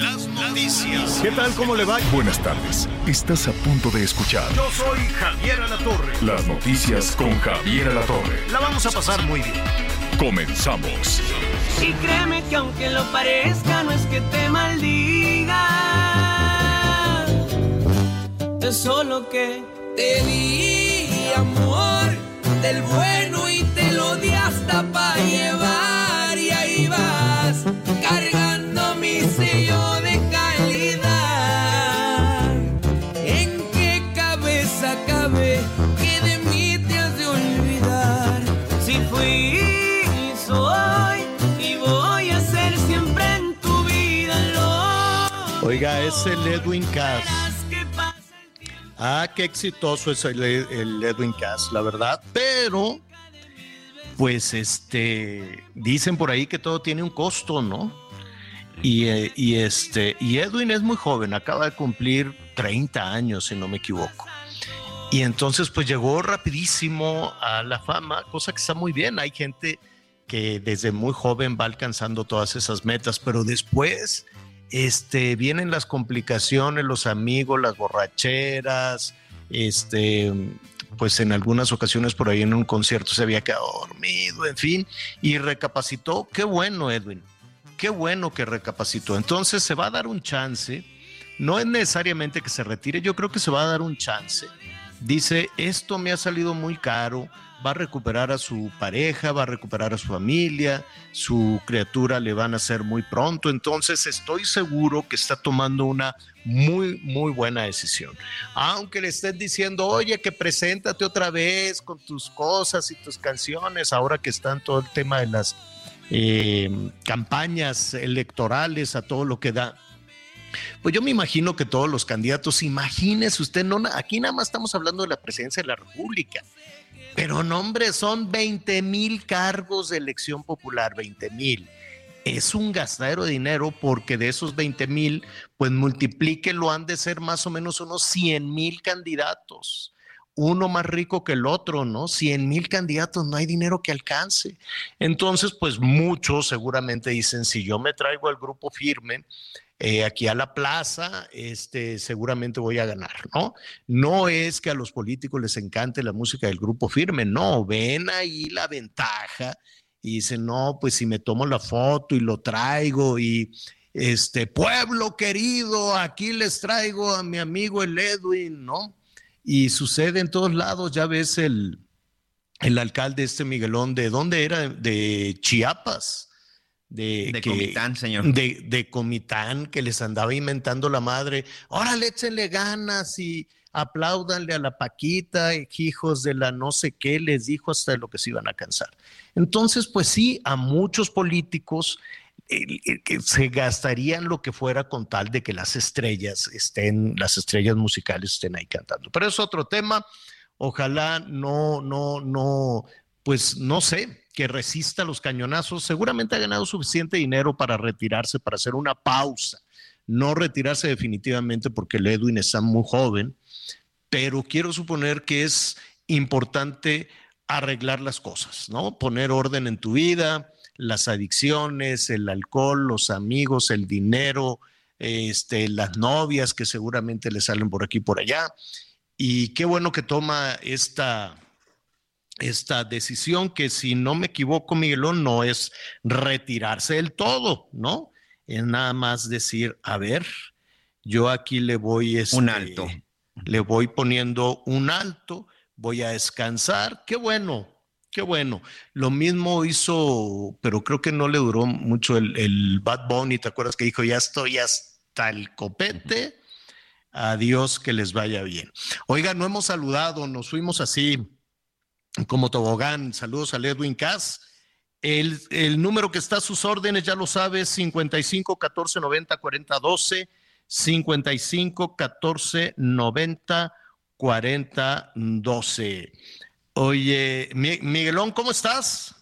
Las noticias. ¿Qué tal? ¿Cómo le va? Buenas tardes. Estás a punto de escuchar Yo soy Javier Alatorre. las noticias con Javier Alatorre. La vamos a pasar muy bien. Comenzamos. Y créeme que aunque lo parezca, no es que te maldiga. Es solo que te di amor del bueno y te lo di hasta para llevar. Es el Edwin Cass. Ah, qué exitoso es el, el Edwin Cass, la verdad. Pero, pues, este, dicen por ahí que todo tiene un costo, ¿no? Y, eh, y este, y Edwin es muy joven, acaba de cumplir 30 años, si no me equivoco. Y entonces, pues llegó rapidísimo a la fama, cosa que está muy bien. Hay gente que desde muy joven va alcanzando todas esas metas, pero después este, vienen las complicaciones, los amigos, las borracheras, este, pues en algunas ocasiones por ahí en un concierto se había quedado dormido, en fin, y recapacitó. Qué bueno, Edwin, qué bueno que recapacitó. Entonces se va a dar un chance, no es necesariamente que se retire, yo creo que se va a dar un chance. Dice, esto me ha salido muy caro, va a recuperar a su pareja, va a recuperar a su familia, su criatura le van a hacer muy pronto, entonces estoy seguro que está tomando una muy, muy buena decisión. Aunque le estén diciendo, oye, que preséntate otra vez con tus cosas y tus canciones, ahora que están todo el tema de las eh, campañas electorales a todo lo que da. Pues yo me imagino que todos los candidatos, imagínese usted, no, aquí nada más estamos hablando de la presidencia de la República, pero no, hombre, son 20 mil cargos de elección popular, 20 mil. Es un gastadero de dinero porque de esos 20 mil, pues multiplíquelo, han de ser más o menos unos 100 mil candidatos. Uno más rico que el otro, ¿no? 100 mil candidatos, no hay dinero que alcance. Entonces, pues muchos seguramente dicen, si yo me traigo al grupo firme, eh, aquí a la plaza, este, seguramente voy a ganar, ¿no? No es que a los políticos les encante la música del grupo firme, no, ven ahí la ventaja y dicen, no, pues si me tomo la foto y lo traigo y este pueblo querido, aquí les traigo a mi amigo el Edwin, ¿no? Y sucede en todos lados, ya ves el, el alcalde este Miguelón, ¿de dónde era? De Chiapas. De, De que- Comitán, señor. De, de Comitán, que les andaba inventando la madre. Órale, échenle ganas y apláudanle a la Paquita, hijos de la no sé qué, les dijo hasta de lo que se iban a cansar. Entonces, pues sí, a muchos políticos que se gastarían lo que fuera con tal de que las estrellas estén, las estrellas musicales estén ahí cantando. Pero es otro tema. Ojalá no, no, no, pues no sé, que resista los cañonazos. Seguramente ha ganado suficiente dinero para retirarse, para hacer una pausa. No retirarse definitivamente porque el Edwin está muy joven, pero quiero suponer que es importante arreglar las cosas, ¿no? Poner orden en tu vida, las adicciones, el alcohol, los amigos, el dinero, este, las novias que seguramente le salen por aquí y por allá. Y qué bueno que toma esta, esta decisión que si no me equivoco, Miguelón, no es retirarse del todo, ¿no? Es nada más decir, a ver, yo aquí le voy este, Un alto. le voy poniendo un alto, voy a descansar, qué bueno, qué bueno. Lo mismo hizo, pero creo que no le duró mucho el, el Bad Bunny, ¿te acuerdas que dijo, ya estoy hasta el copete? Adiós, que les vaya bien. Oiga, no hemos saludado, nos fuimos así como tobogán. Saludos al Edwin Cass. El, el número que está a sus órdenes, ya lo sabes, 55 14 90 40 12, 55 14 90 40 12. Oye, Miguelón, ¿cómo estás?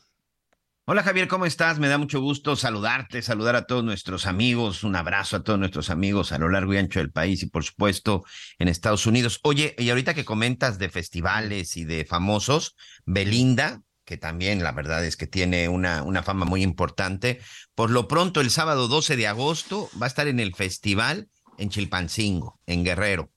Hola Javier, ¿cómo estás? Me da mucho gusto saludarte, saludar a todos nuestros amigos, un abrazo a todos nuestros amigos a lo largo y ancho del país y por supuesto en Estados Unidos. Oye, y ahorita que comentas de festivales y de famosos, Belinda, que también la verdad es que tiene una, una fama muy importante, por lo pronto el sábado 12 de agosto va a estar en el festival en Chilpancingo, en Guerrero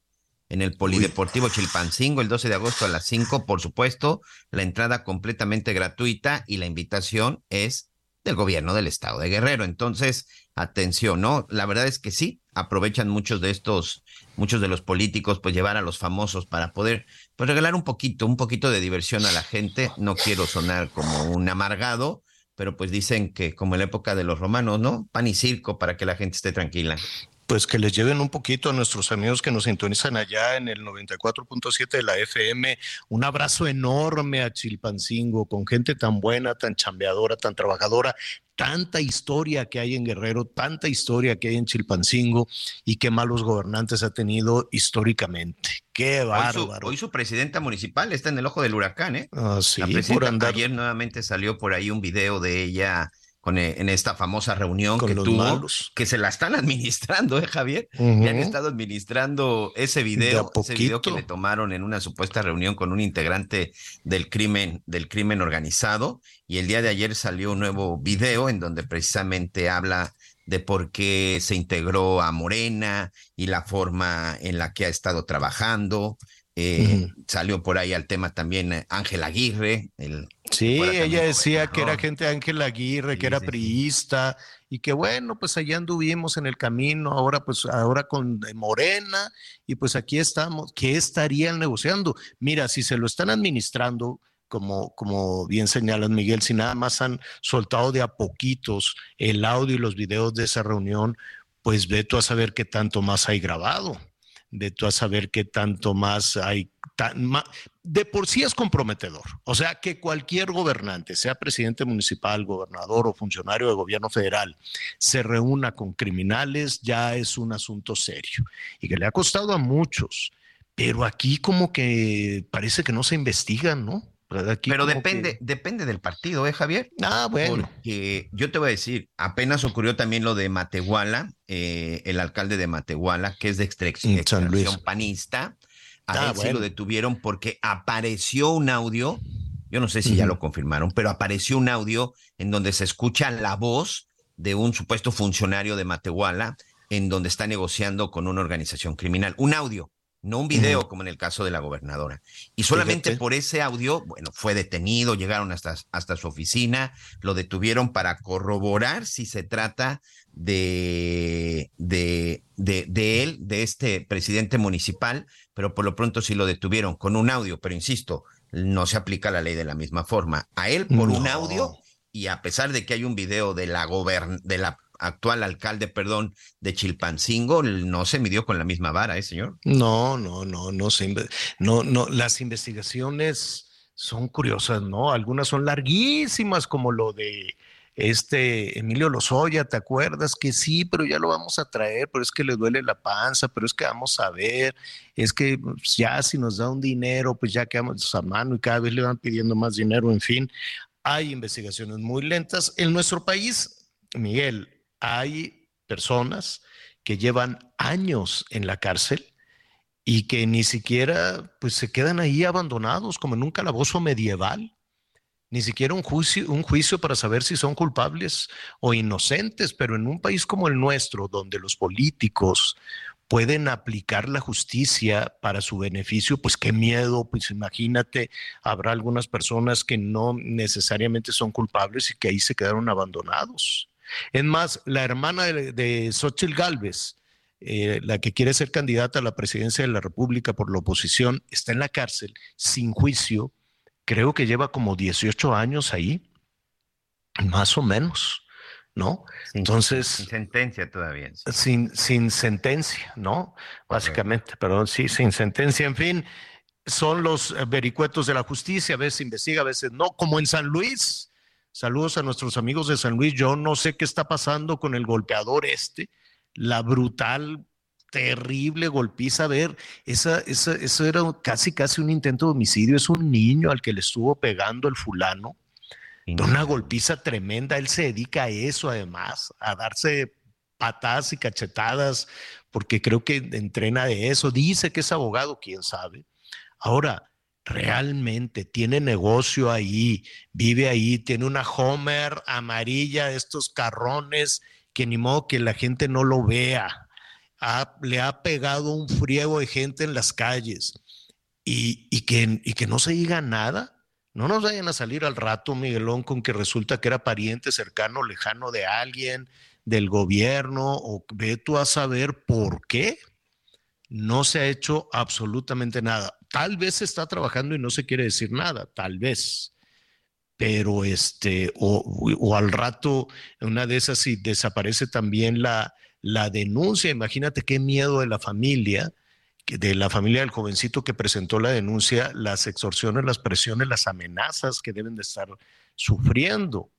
en el Polideportivo Chilpancingo el 12 de agosto a las 5, por supuesto, la entrada completamente gratuita y la invitación es del gobierno del estado de Guerrero. Entonces, atención, ¿no? La verdad es que sí, aprovechan muchos de estos, muchos de los políticos, pues llevar a los famosos para poder, pues regalar un poquito, un poquito de diversión a la gente. No quiero sonar como un amargado, pero pues dicen que como en la época de los romanos, ¿no? Pan y circo para que la gente esté tranquila pues que les lleven un poquito a nuestros amigos que nos sintonizan allá en el 94.7 de la FM. Un abrazo enorme a Chilpancingo, con gente tan buena, tan chambeadora, tan trabajadora, tanta historia que hay en Guerrero, tanta historia que hay en Chilpancingo y qué malos gobernantes ha tenido históricamente. Qué bárbaro. Hoy su, presidenta municipal está en el ojo del huracán, ¿eh? Ah, sí, por andar... Ayer nuevamente salió por ahí un video de ella con, eh, en esta famosa reunión que tuvo, que se la están administrando, ¿eh, Javier? Y han estado administrando ese video, ese video que le tomaron en una supuesta reunión con un integrante del crimen, del crimen organizado. Y el día de ayer salió un nuevo video en donde precisamente habla de por qué se integró a Morena y la forma en la que ha estado trabajando. Eh, salió por ahí al tema también eh, Ángel Aguirre. El, sí, ella decía que era gente de Ángel Aguirre, que era priista, y que bueno, pues allá anduvimos en el camino, ahora pues ahora con Morena, y pues aquí estamos. ¿Qué estarían negociando? Mira, si se lo están administrando, como, como bien señalas Miguel, si nada más han soltado de a poquitos el audio y los videos de esa reunión, pues ve tú a saber qué tanto más hay grabado de tú a saber qué tanto más hay. de por sí es comprometedor. O sea, que cualquier gobernante, sea presidente municipal, gobernador o funcionario de gobierno federal, se reúna con criminales, ya es un asunto serio y que le ha costado a muchos. Pero aquí como que parece que no se investigan, ¿no? Pero depende, depende del partido, ¿eh, Javier? Ah, bueno. Porque yo te voy a decir, apenas ocurrió también lo de Matehuala, eh, el alcalde de Matehuala, que es de extracción panista. A ah, él sí lo detuvieron porque apareció un audio, yo no sé si ya lo confirmaron, pero apareció un audio en donde se escucha la voz de un supuesto funcionario de Matehuala en donde está negociando con una organización criminal. Un audio no un video como en el caso de la gobernadora. Y solamente por ese audio, bueno, fue detenido, llegaron hasta, hasta su oficina, lo detuvieron para corroborar si se trata de, de, de, de, él, de este presidente municipal, pero por lo pronto sí lo detuvieron con un audio, pero insisto, no se aplica la ley de la misma forma. A él por un audio y a pesar de que hay un video de la, de la actual alcalde, perdón, de Chilpancingo, no se midió con la misma vara, ¿eh, señor? No, no, no, no se, no, no, las investigaciones son curiosas, ¿no? Algunas son larguísimas, como lo de este Emilio Lozoya, ¿te acuerdas? Que sí, pero ya lo vamos a traer, pero es que le duele la panza, pero es que vamos a ver, es que pues, ya si nos da un dinero, pues ya quedamos a mano y cada vez le van pidiendo más dinero, en fin, hay investigaciones muy lentas. En nuestro país, Miguel, hay personas que llevan años en la cárcel y que ni siquiera pues se quedan ahí abandonados como en un calabozo medieval, ni siquiera un juicio, un juicio para saber si son culpables o inocentes, pero en un país como el nuestro, donde los políticos pueden aplicar la justicia para su beneficio, pues qué miedo, pues imagínate, habrá algunas personas que no necesariamente son culpables y que ahí se quedaron abandonados. Es más, la hermana de, de Xochitl Galvez, eh, la que quiere ser candidata a la presidencia de la República por la oposición, está en la cárcel sin juicio. Creo que lleva como 18 años ahí, más o menos, ¿no? Entonces. Sin sentencia todavía. Sin, sin sentencia, ¿no? Básicamente, perdón, sí, sin sentencia. En fin, son los vericuetos de la justicia, a veces investiga, a veces no, como en San Luis Saludos a nuestros amigos de San Luis. Yo no sé qué está pasando con el golpeador este, la brutal terrible golpiza. A ver, esa, esa, eso era casi, casi un intento de homicidio. Es un niño al que le estuvo pegando el fulano. Una golpiza tremenda. Él se dedica a eso, además, a darse patadas y cachetadas, porque creo que entrena de eso. Dice que es abogado, quién sabe. Ahora, realmente tiene negocio ahí, vive ahí, tiene una Homer amarilla, estos carrones que ni modo que la gente no lo vea. le ha pegado un friego de gente en las calles y, que, y que no se diga nada. No nos vayan a salir al rato, Miguelón, con que resulta que era pariente cercano, lejano de alguien, del gobierno, o ve tú a saber por qué no se ha hecho absolutamente nada. Tal vez se está trabajando y no se quiere decir nada, tal vez. Pero este, o, al rato, una de esas, si desaparece también la, la denuncia, imagínate qué miedo de la familia, de la familia del jovencito que presentó la denuncia, las extorsiones, las presiones, las amenazas que deben de estar sufriendo.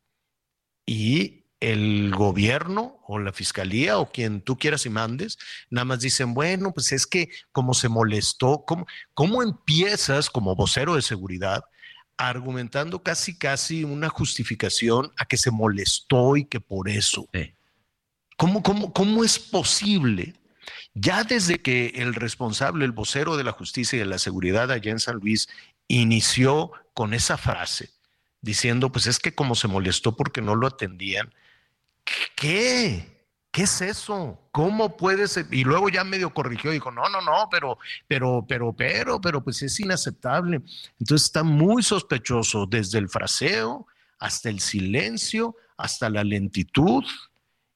Y el gobierno o la fiscalía o quien tú quieras y mandes, nada más dicen, bueno, pues es que como se molestó, ¿cómo, cómo empiezas como vocero de seguridad argumentando casi, casi una justificación a que se molestó y que por eso? ¿Cómo, cómo, cómo es posible? Ya desde que el responsable, el vocero de la justicia y de la seguridad allá en San Luis, inició con esa frase, diciendo, pues es que como se molestó porque no lo atendían, ¿Qué? ¿Qué es eso? ¿Cómo puede ser? Y luego ya medio corrigió, dijo, no, no, no, pero, pero, pero, pero, pero, pues es inaceptable. Entonces está muy sospechoso desde el fraseo hasta el silencio, hasta la lentitud.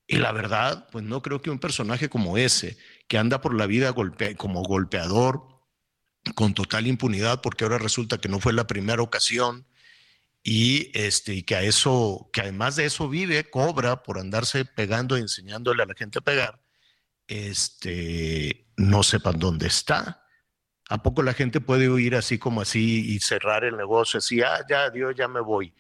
Y la verdad, pues no creo que un personaje como ese, que anda por la vida como golpeador, con total impunidad, porque ahora resulta que no fue la primera ocasión, y, este, y que a eso, que además de eso vive, cobra por andarse pegando y enseñándole a la gente a pegar, este, no sepan dónde está. ¿A poco la gente puede huir así como así y cerrar el negocio así, ah, ya, Dios, ya me voy?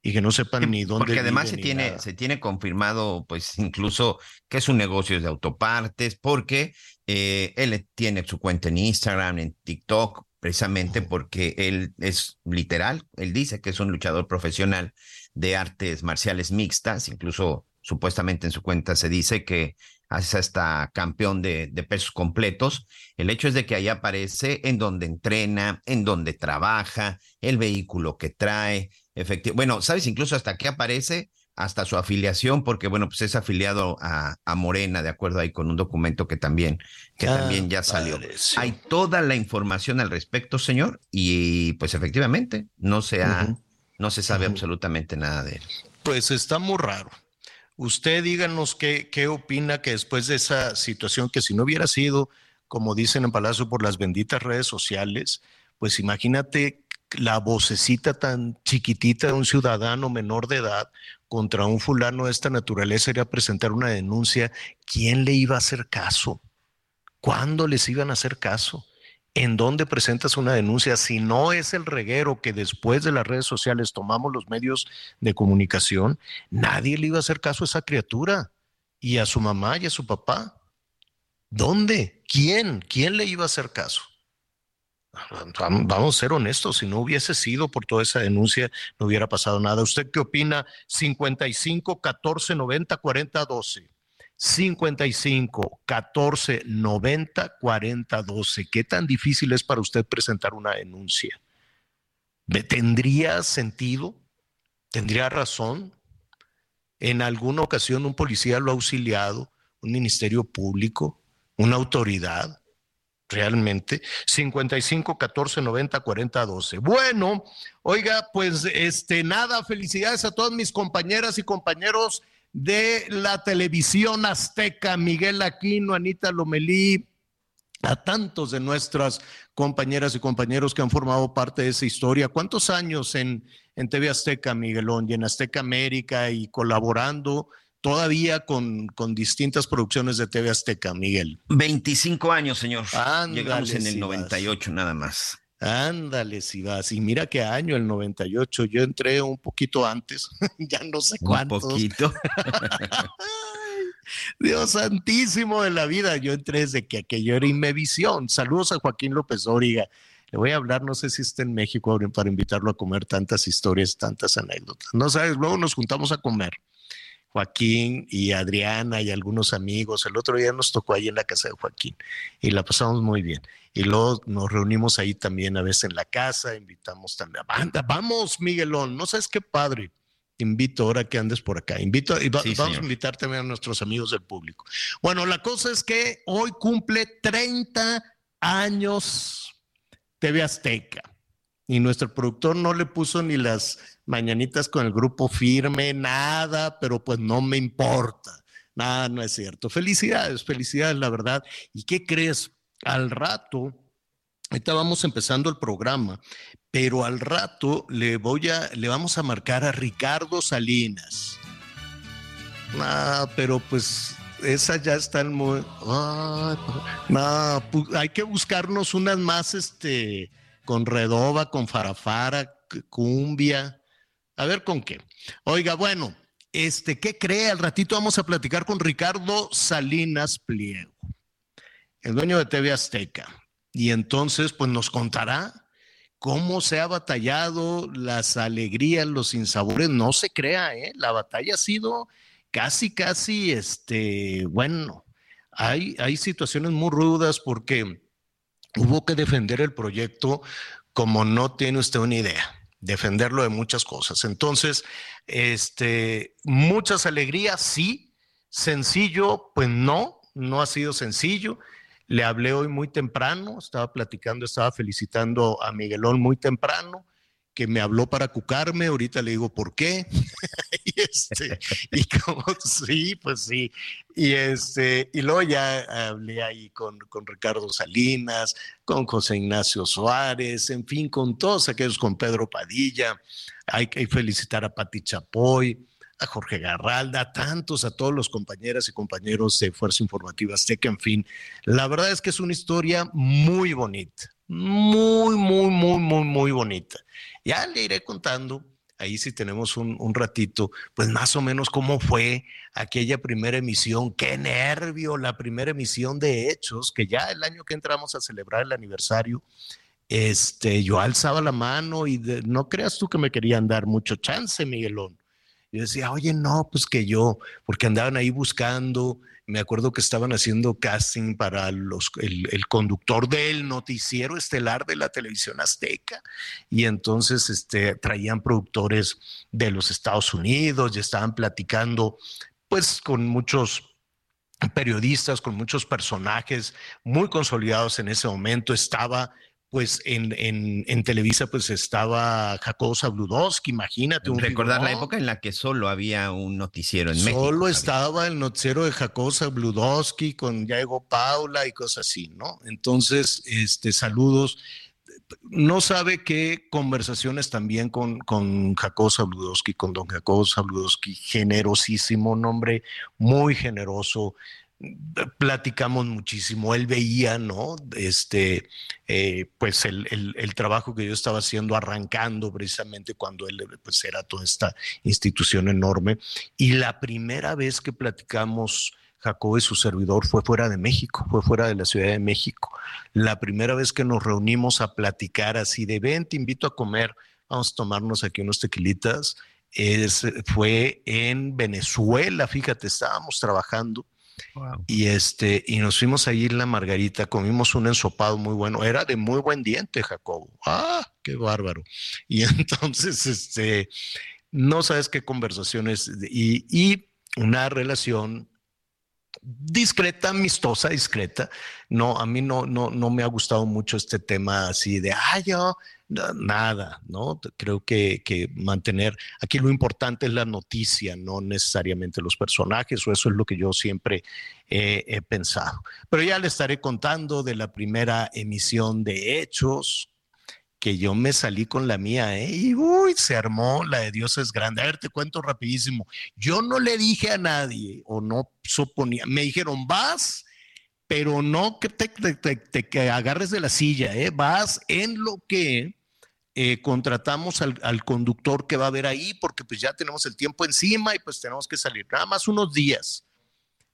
Y que no sepan ni dónde. Porque además se tiene, se tiene confirmado, pues incluso que es un negocio de autopartes, porque eh, él tiene su cuenta en Instagram, en TikTok, precisamente porque él es literal, él dice que es un luchador profesional de artes marciales mixtas, incluso supuestamente en su cuenta se dice que hace hasta campeón de, de pesos completos. El hecho es de que ahí aparece en donde entrena, en donde trabaja, el vehículo que trae, efectivamente. Bueno, ¿sabes incluso hasta qué aparece? Hasta su afiliación, porque bueno, pues es afiliado a, Morena, de acuerdo ahí con un documento que también, que ah, también ya salió. Hay toda la información al respecto, señor, y pues efectivamente no se no se sabe absolutamente nada de él. Pues está muy raro. Usted díganos qué, qué opina que después de esa situación, que si no hubiera sido, como dicen en Palacio, por las benditas redes sociales, pues imagínate la vocecita tan chiquitita de un ciudadano menor de edad contra un fulano de esta naturaleza era presentar una denuncia, ¿quién le iba a hacer caso? ¿Cuándo les iban a hacer caso? ¿En dónde presentas una denuncia? Si no es el reguero que después de las redes sociales tomamos los medios de comunicación, nadie le iba a hacer caso a esa criatura y a su mamá y a su papá. ¿Dónde? ¿Quién? ¿Quién le iba a hacer caso? Vamos a ser honestos, si no hubiese sido por toda esa denuncia, no hubiera pasado nada. ¿Usted qué opina? 55 14 90 40 12. 55 14 90 40 12. ¿Qué tan difícil es para usted presentar una denuncia? ¿Tendría sentido? ¿Tendría razón? En alguna ocasión un policía lo ha auxiliado, un ministerio público, una autoridad realmente. 55 14 90 40 12. Bueno, oiga, pues este nada, felicidades a todas mis compañeras y compañeros de la televisión azteca, Miguel Aquino, Anita Lomelí, a tantos de nuestras compañeras y compañeros que han formado parte de esa historia. ¿Cuántos años en, en TV Azteca, Miguelón, y en Azteca América y colaborando? Todavía con, con, distintas producciones de TV Azteca, Miguel. 25 años, señor. Llegamos en el 98 nada más. Ándale, si vas. Y mira qué año, el 98. Yo entré un poquito antes, ya no sé cuánto. Un poquito. Dios santísimo de la vida. Yo entré desde que aquello era Inmevisión. Saludos a Joaquín López Origa. Le voy a hablar, no sé si está en México para invitarlo a comer tantas historias, tantas anécdotas. No sabes, luego nos juntamos a comer. Joaquín y Adriana y algunos amigos. El otro día nos tocó ahí en la casa de Joaquín y la pasamos muy bien. Y luego nos reunimos ahí también a veces en la casa, invitamos también a banda. Vamos, Miguelón, no sabes qué padre. invito ahora que andes por acá. Invito y vamos a invitar también a nuestros amigos del público. Bueno, la cosa es que hoy cumple 30 años TV Azteca y nuestro productor no le puso ni las mañanitas con el grupo firme, nada, pero pues no me importa. Nada, no es cierto. Felicidades, felicidades, la verdad. ¿Y qué crees? Al rato, ahorita vamos empezando el programa, pero al rato le voy a, le vamos a marcar a Ricardo Salinas. Ah, pero pues esa ya están muy. Ah, pues, hay que buscarnos unas más, este, con redoba, con farafara, cumbia. A ver con qué. Oiga, bueno, este, ¿qué cree? Al ratito vamos a platicar con Ricardo Salinas Pliego, el dueño de TV Azteca. Y entonces, pues nos contará cómo se ha batallado las alegrías, los insabores. No se crea, ¿eh? La batalla ha sido casi, casi, este, bueno, hay, hay situaciones muy rudas porque hubo que defender el proyecto como no tiene usted una idea defenderlo de muchas cosas. Entonces, este, muchas alegrías, sí. Sencillo, pues no, no ha sido sencillo. Le hablé hoy muy temprano, estaba platicando, estaba felicitando a Miguelón muy temprano que me habló para cucarme, ahorita le digo por qué. y, este, y como sí, pues sí. Y este, y luego ya hablé ahí con, con Ricardo Salinas, con José Ignacio Suárez, en fin, con todos aquellos, con Pedro Padilla. Hay que felicitar a Pati Chapoy, a Jorge Garralda, a tantos, a todos los compañeras y compañeros de Fuerza Informativa Azteca, en fin. La verdad es que es una historia muy bonita, muy, muy, muy, muy, muy bonita. Ya le iré contando, ahí si tenemos un, ratito, pues más o menos cómo fue aquella primera emisión, qué nervio, la primera emisión de Hechos, que ya el año que entramos a celebrar el aniversario, este, yo alzaba la mano y no creas tú que me querían dar mucho chance, Miguelón. Yo decía, oye, no, pues que yo, porque andaban ahí buscando, me acuerdo que estaban haciendo casting para los, el, conductor del noticiero estelar de la televisión azteca y entonces este, traían productores de los Estados Unidos y estaban platicando pues con muchos periodistas, con muchos personajes muy consolidados en ese momento. Estaba pues en, en, Televisa pues estaba Jacobo Zabludowski, imagínate. Un Recordar la época en la que solo había un noticiero en México. Solo estaba el noticiero de Jacobo Zabludowski con Diego Paula y cosas así, ¿no? Entonces, este, saludos. No sabe qué conversaciones también con, con Jacobo Zabludowski, con don Jacobo Zabludowski, generosísimo, nombre muy generoso, platicamos muchísimo. Él veía, ¿no? Este, eh, pues el, el, trabajo que yo estaba haciendo, arrancando precisamente cuando él pues era toda esta institución enorme. Y la primera vez que platicamos, Jacob y su servidor, fue fuera de México, fue fuera de la Ciudad de México. La primera vez que nos reunimos a platicar así de, ven, te invito a comer, vamos a tomarnos aquí unos tequilitas. Es, fue en Venezuela, fíjate, estábamos trabajando y este, y nos fuimos en la Margarita, comimos un ensopado muy bueno, era de muy buen diente, Jacobo. Ah, qué bárbaro. Y entonces, este, no sabes qué conversaciones y, y una relación discreta, amistosa, discreta. No, a mí no, no, no me ha gustado mucho este tema así de, ah, nada, ¿no? Creo que, que, mantener, aquí lo importante es la noticia, no necesariamente los personajes, o eso es lo que yo siempre he pensado. Pero ya le estaré contando de la primera emisión de Hechos, que yo me salí con la mía, ¿eh? Y uy, se armó la de Dios es grande. A ver, te cuento rapidísimo. Yo no le dije a nadie, o no suponía, me dijeron, vas, pero no que te, agarres de la silla, ¿eh? Vas en lo que eh, contratamos al, al, conductor que va a ver ahí, porque pues ya tenemos el tiempo encima y pues tenemos que salir. Nada más unos días.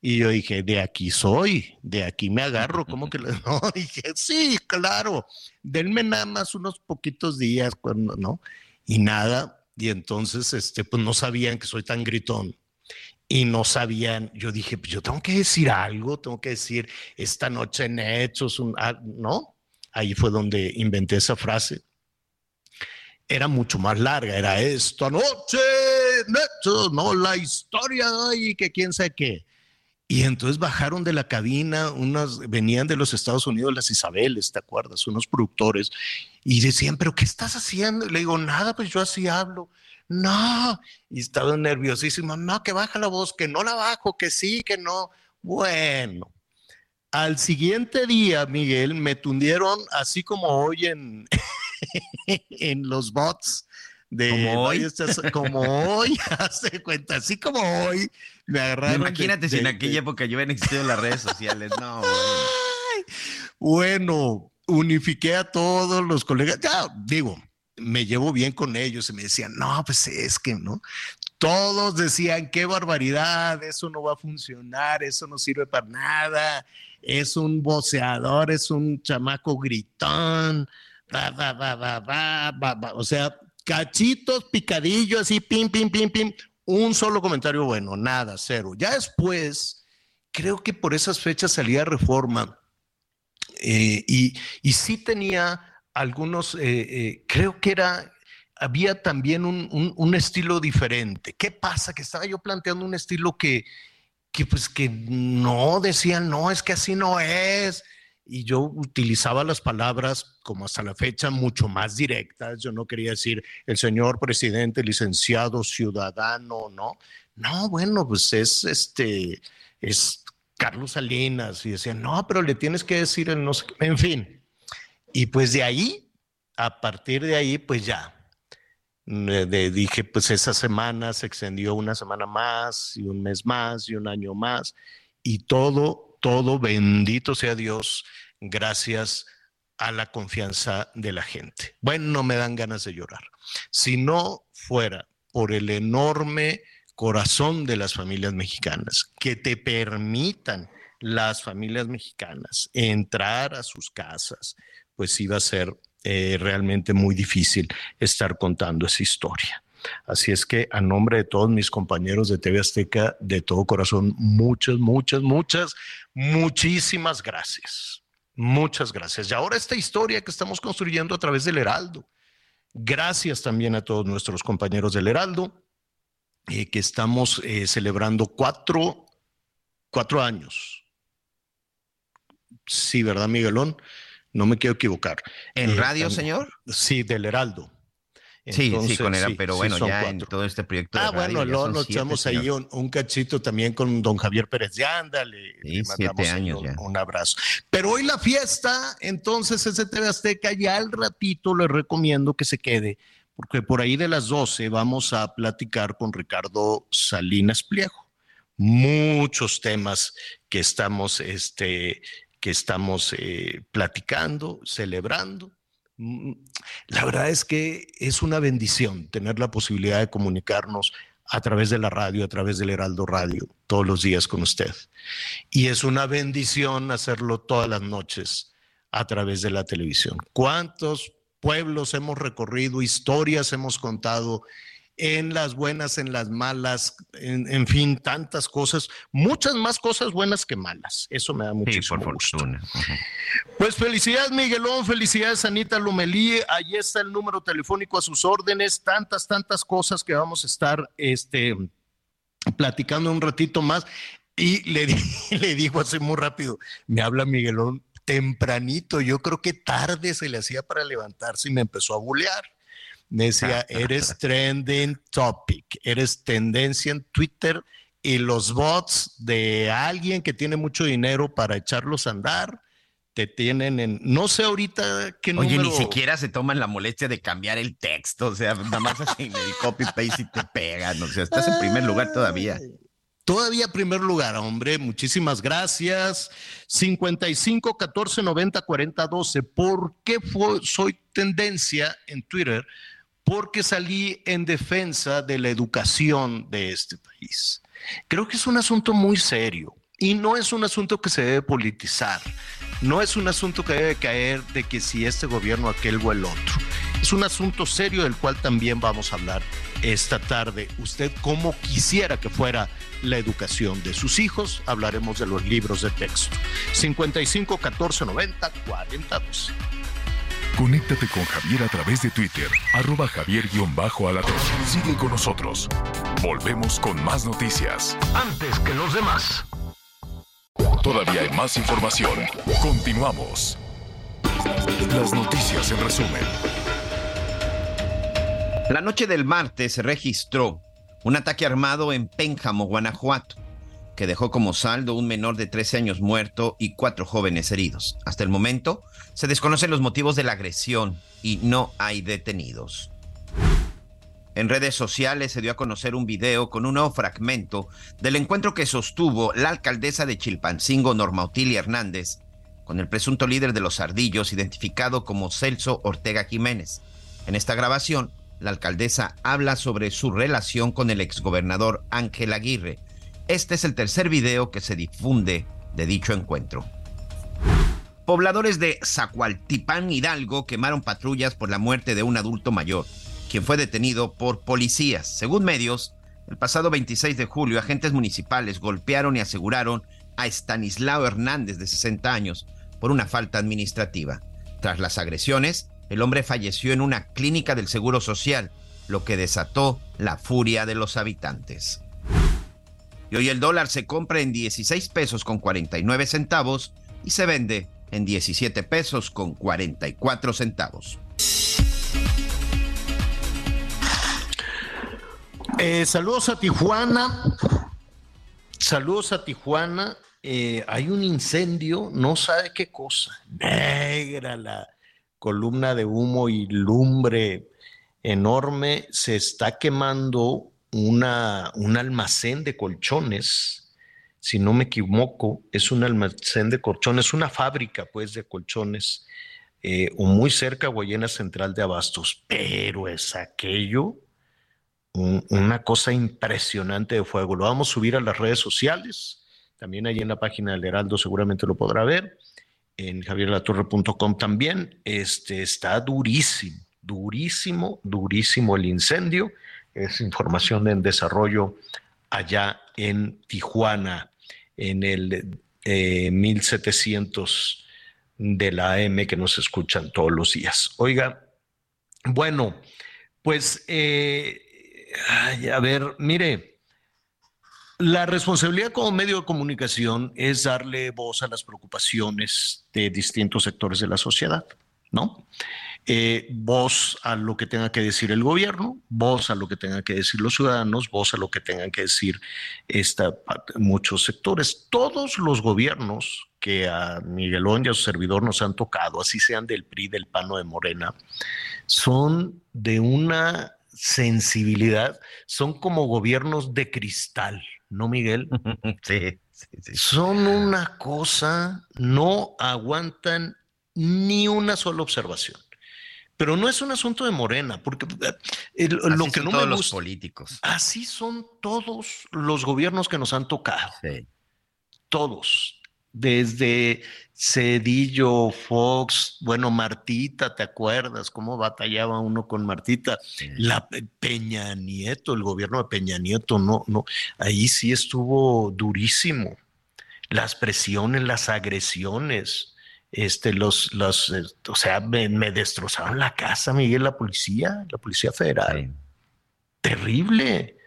Y yo dije, de aquí soy, de aquí me agarro, ¿cómo que no? Dije, sí, claro, denme nada más unos poquitos días, cuando, ¿no? Y nada, y entonces, este, pues no sabían que soy tan gritón y no sabían, yo dije, pues yo tengo que decir algo, tengo que decir esta noche en hechos, un, ah, ¿no? Ahí fue donde inventé esa frase. Era mucho más larga, era esta noche en hechos, no la historia y que quién sabe qué. Y entonces bajaron de la cabina, unas venían de los Estados Unidos, las Isabeles, ¿te acuerdas? Unos productores, y decían, ¿pero qué estás haciendo? Le digo, nada, pues yo así hablo. No, y estaba nerviosísimo, no, que baja la voz, que no la bajo, que sí, que no. Bueno, al siguiente día, Miguel, me tundieron así como hoy en, en los bots de como hoy, como hoy, hace cuenta, así como hoy, me agarraron. Imagínate si en aquella época yo hubiera existido en las redes sociales, no. Bueno. unifiqué a todos los colegas, ya digo, me llevo bien con ellos y me decían, no, pues es que, ¿no? Todos decían, qué barbaridad, eso no va a funcionar, eso no sirve para nada, es un voceador, es un chamaco gritón, o sea, cachitos, picadillos, así, pim, pim, pim, pim. Un solo comentario bueno, nada, cero. Ya después, creo que por esas fechas salía Reforma eh, y, y, sí tenía algunos, eh, eh, creo que era, había también un, un, estilo diferente. ¿Qué pasa? Que estaba yo planteando un estilo que, que pues que no decían, no, es que así no es y yo utilizaba las palabras como hasta la fecha mucho más directas. Yo no quería decir el señor presidente, licenciado, ciudadano, no. No, bueno, pues es este, es Carlos Salinas. Y decía, no, pero le tienes que decir el no sé En fin. Y pues de ahí, a partir de ahí, pues ya. dije, pues esa semana se extendió una semana más y un mes más y un año más. Y todo todo, bendito sea Dios, gracias a la confianza de la gente. Bueno, no me dan ganas de llorar. Si no fuera por el enorme corazón de las familias mexicanas, que te permitan las familias mexicanas entrar a sus casas, pues iba a ser eh, realmente muy difícil estar contando esa historia. Así es que a nombre de todos mis compañeros de TV Azteca, de todo corazón, muchas, muchas, muchas, muchísimas gracias. Muchas gracias. Y ahora esta historia que estamos construyendo a través del Heraldo. Gracias también a todos nuestros compañeros del Heraldo, eh, que estamos eh, celebrando cuatro, cuatro años. Sí, ¿verdad, Miguelón? No me quiero equivocar. ¿En eh, radio, señor? Sí, del Heraldo sí, sí, con él, pero bueno, ya en todo este proyecto. Ah, bueno, luego nos echamos ahí un, cachito también con don Javier Pérez de Anda, le, siete años un, ya. un, abrazo. Pero hoy la fiesta, entonces ese TV Azteca, ya al ratito le recomiendo que se quede, porque por ahí de las 12 vamos a platicar con Ricardo Salinas Pliego. Muchos temas que estamos, este, que estamos eh, platicando, celebrando la verdad es que es una bendición tener la posibilidad de comunicarnos a través de la radio, a través del Heraldo Radio, todos los días con usted. Y es una bendición hacerlo todas las noches a través de la televisión. ¿Cuántos pueblos hemos recorrido, historias hemos contado en las buenas, en las malas, en, fin, tantas cosas, muchas más cosas buenas que malas. Eso me da muchísimo sí, por gusto. Pues felicidades Miguelón, felicidades Anita Lumelí, ahí está el número telefónico a sus órdenes, tantas, tantas cosas que vamos a estar este, platicando un ratito más. Y le, le dijo así muy rápido, me habla Miguelón tempranito, yo creo que tarde se le hacía para levantarse y me empezó a bulear decía, eres trending topic, eres tendencia en Twitter y los bots de alguien que tiene mucho dinero para echarlos a andar, te tienen en, no sé ahorita qué Oye, ni siquiera se toman la molestia de cambiar el texto, o sea, nada más así el copy paste y te pegan, o sea, estás en primer lugar todavía. Todavía primer lugar, hombre, muchísimas gracias. 55 14 90 40 12. ¿Por qué soy tendencia en Twitter? Porque salí en defensa de la educación de este país. Creo que es un asunto muy serio Y no es un asunto que se debe politizar, no es un asunto que debe caer de que si este gobierno, aquel o el otro. Es un asunto serio del cual también vamos a hablar esta tarde. Usted cómo quisiera que fuera la educación de sus hijos, hablaremos de los libros de texto. 55 14 90 40 12. Conéctate con Javier a través de Twitter, arroba javier-alatón. Sigue con nosotros. Volvemos con más noticias. Antes que los demás. Todavía hay más información. Continuamos. Las noticias en resumen. La noche del martes se registró un ataque armado en Pénjamo, Guanajuato, que dejó como saldo un menor de 13 años muerto y cuatro jóvenes heridos. Hasta el momento, se desconocen los motivos de la agresión y no hay detenidos. En redes sociales se dio a conocer un video con un nuevo fragmento del encuentro que sostuvo la alcaldesa de Chilpancingo, Norma Otilia Hernández, con el presunto líder de los ardillos, identificado como Celso Ortega Jiménez. En esta grabación, la alcaldesa habla sobre su relación con el exgobernador Ángel Aguirre. Este es el tercer video que se difunde de dicho encuentro. Pobladores de Zacualtipán, Hidalgo, quemaron patrullas por la muerte de un adulto mayor, quien fue detenido por policías. Según medios, el pasado 26 de julio, agentes municipales golpearon y aseguraron a Estanislao Hernández, de 60 años, por una falta administrativa. Tras las agresiones, el hombre falleció en una clínica del Seguro Social, lo que desató la furia de los habitantes. Y hoy el dólar se compra en 16 pesos con 49 centavos y se vende en 17 pesos con 44 centavos. Eh, saludos a Tijuana. Saludos a Tijuana. Eh, hay un incendio, no sabe qué cosa. Negra la columna de humo y lumbre enorme. Se está quemando una, un almacén de colchones si no me equivoco, es un almacén de colchones, una fábrica pues de colchones, eh, o muy cerca Guayena Central de Abastos, pero es aquello una cosa impresionante de fuego. Lo vamos a subir a las redes sociales, también ahí en la página del Heraldo seguramente lo podrá ver, en javierlatorre.com también, este, está durísimo, durísimo, durísimo el incendio, es información en desarrollo allá en Tijuana en el 1700 eh, de la AM que nos escuchan todos los días. Oiga, bueno, pues, eh, a ver, mire, la responsabilidad como medio de comunicación es darle voz a las preocupaciones de distintos sectores de la sociedad, ¿no? Eh, voz a lo que tenga que decir el gobierno, voz a lo que tengan que decir los ciudadanos, voz a lo que tengan que decir esta, muchos sectores. Todos los gobiernos que a Miguelón y a su servidor nos han tocado, así sean del PRI, del PANO de Morena, son de una sensibilidad, son como gobiernos de cristal, ¿no, Miguel? sí. Son una cosa, no aguantan ni una sola observación. Pero no es un asunto de Morena, porque eh, lo que no todos los políticos. Así son todos los gobiernos que nos han tocado. Todos. Desde Cedillo, Fox, bueno, Martita, ¿te acuerdas cómo batallaba uno con Martita? La Peña Nieto, el gobierno de Peña Nieto, no, no, ahí sí estuvo durísimo. Las presiones, las agresiones este, los, los, eh, o sea, me, destrozaron la casa, Miguel, la policía, la policía federal. Terrible.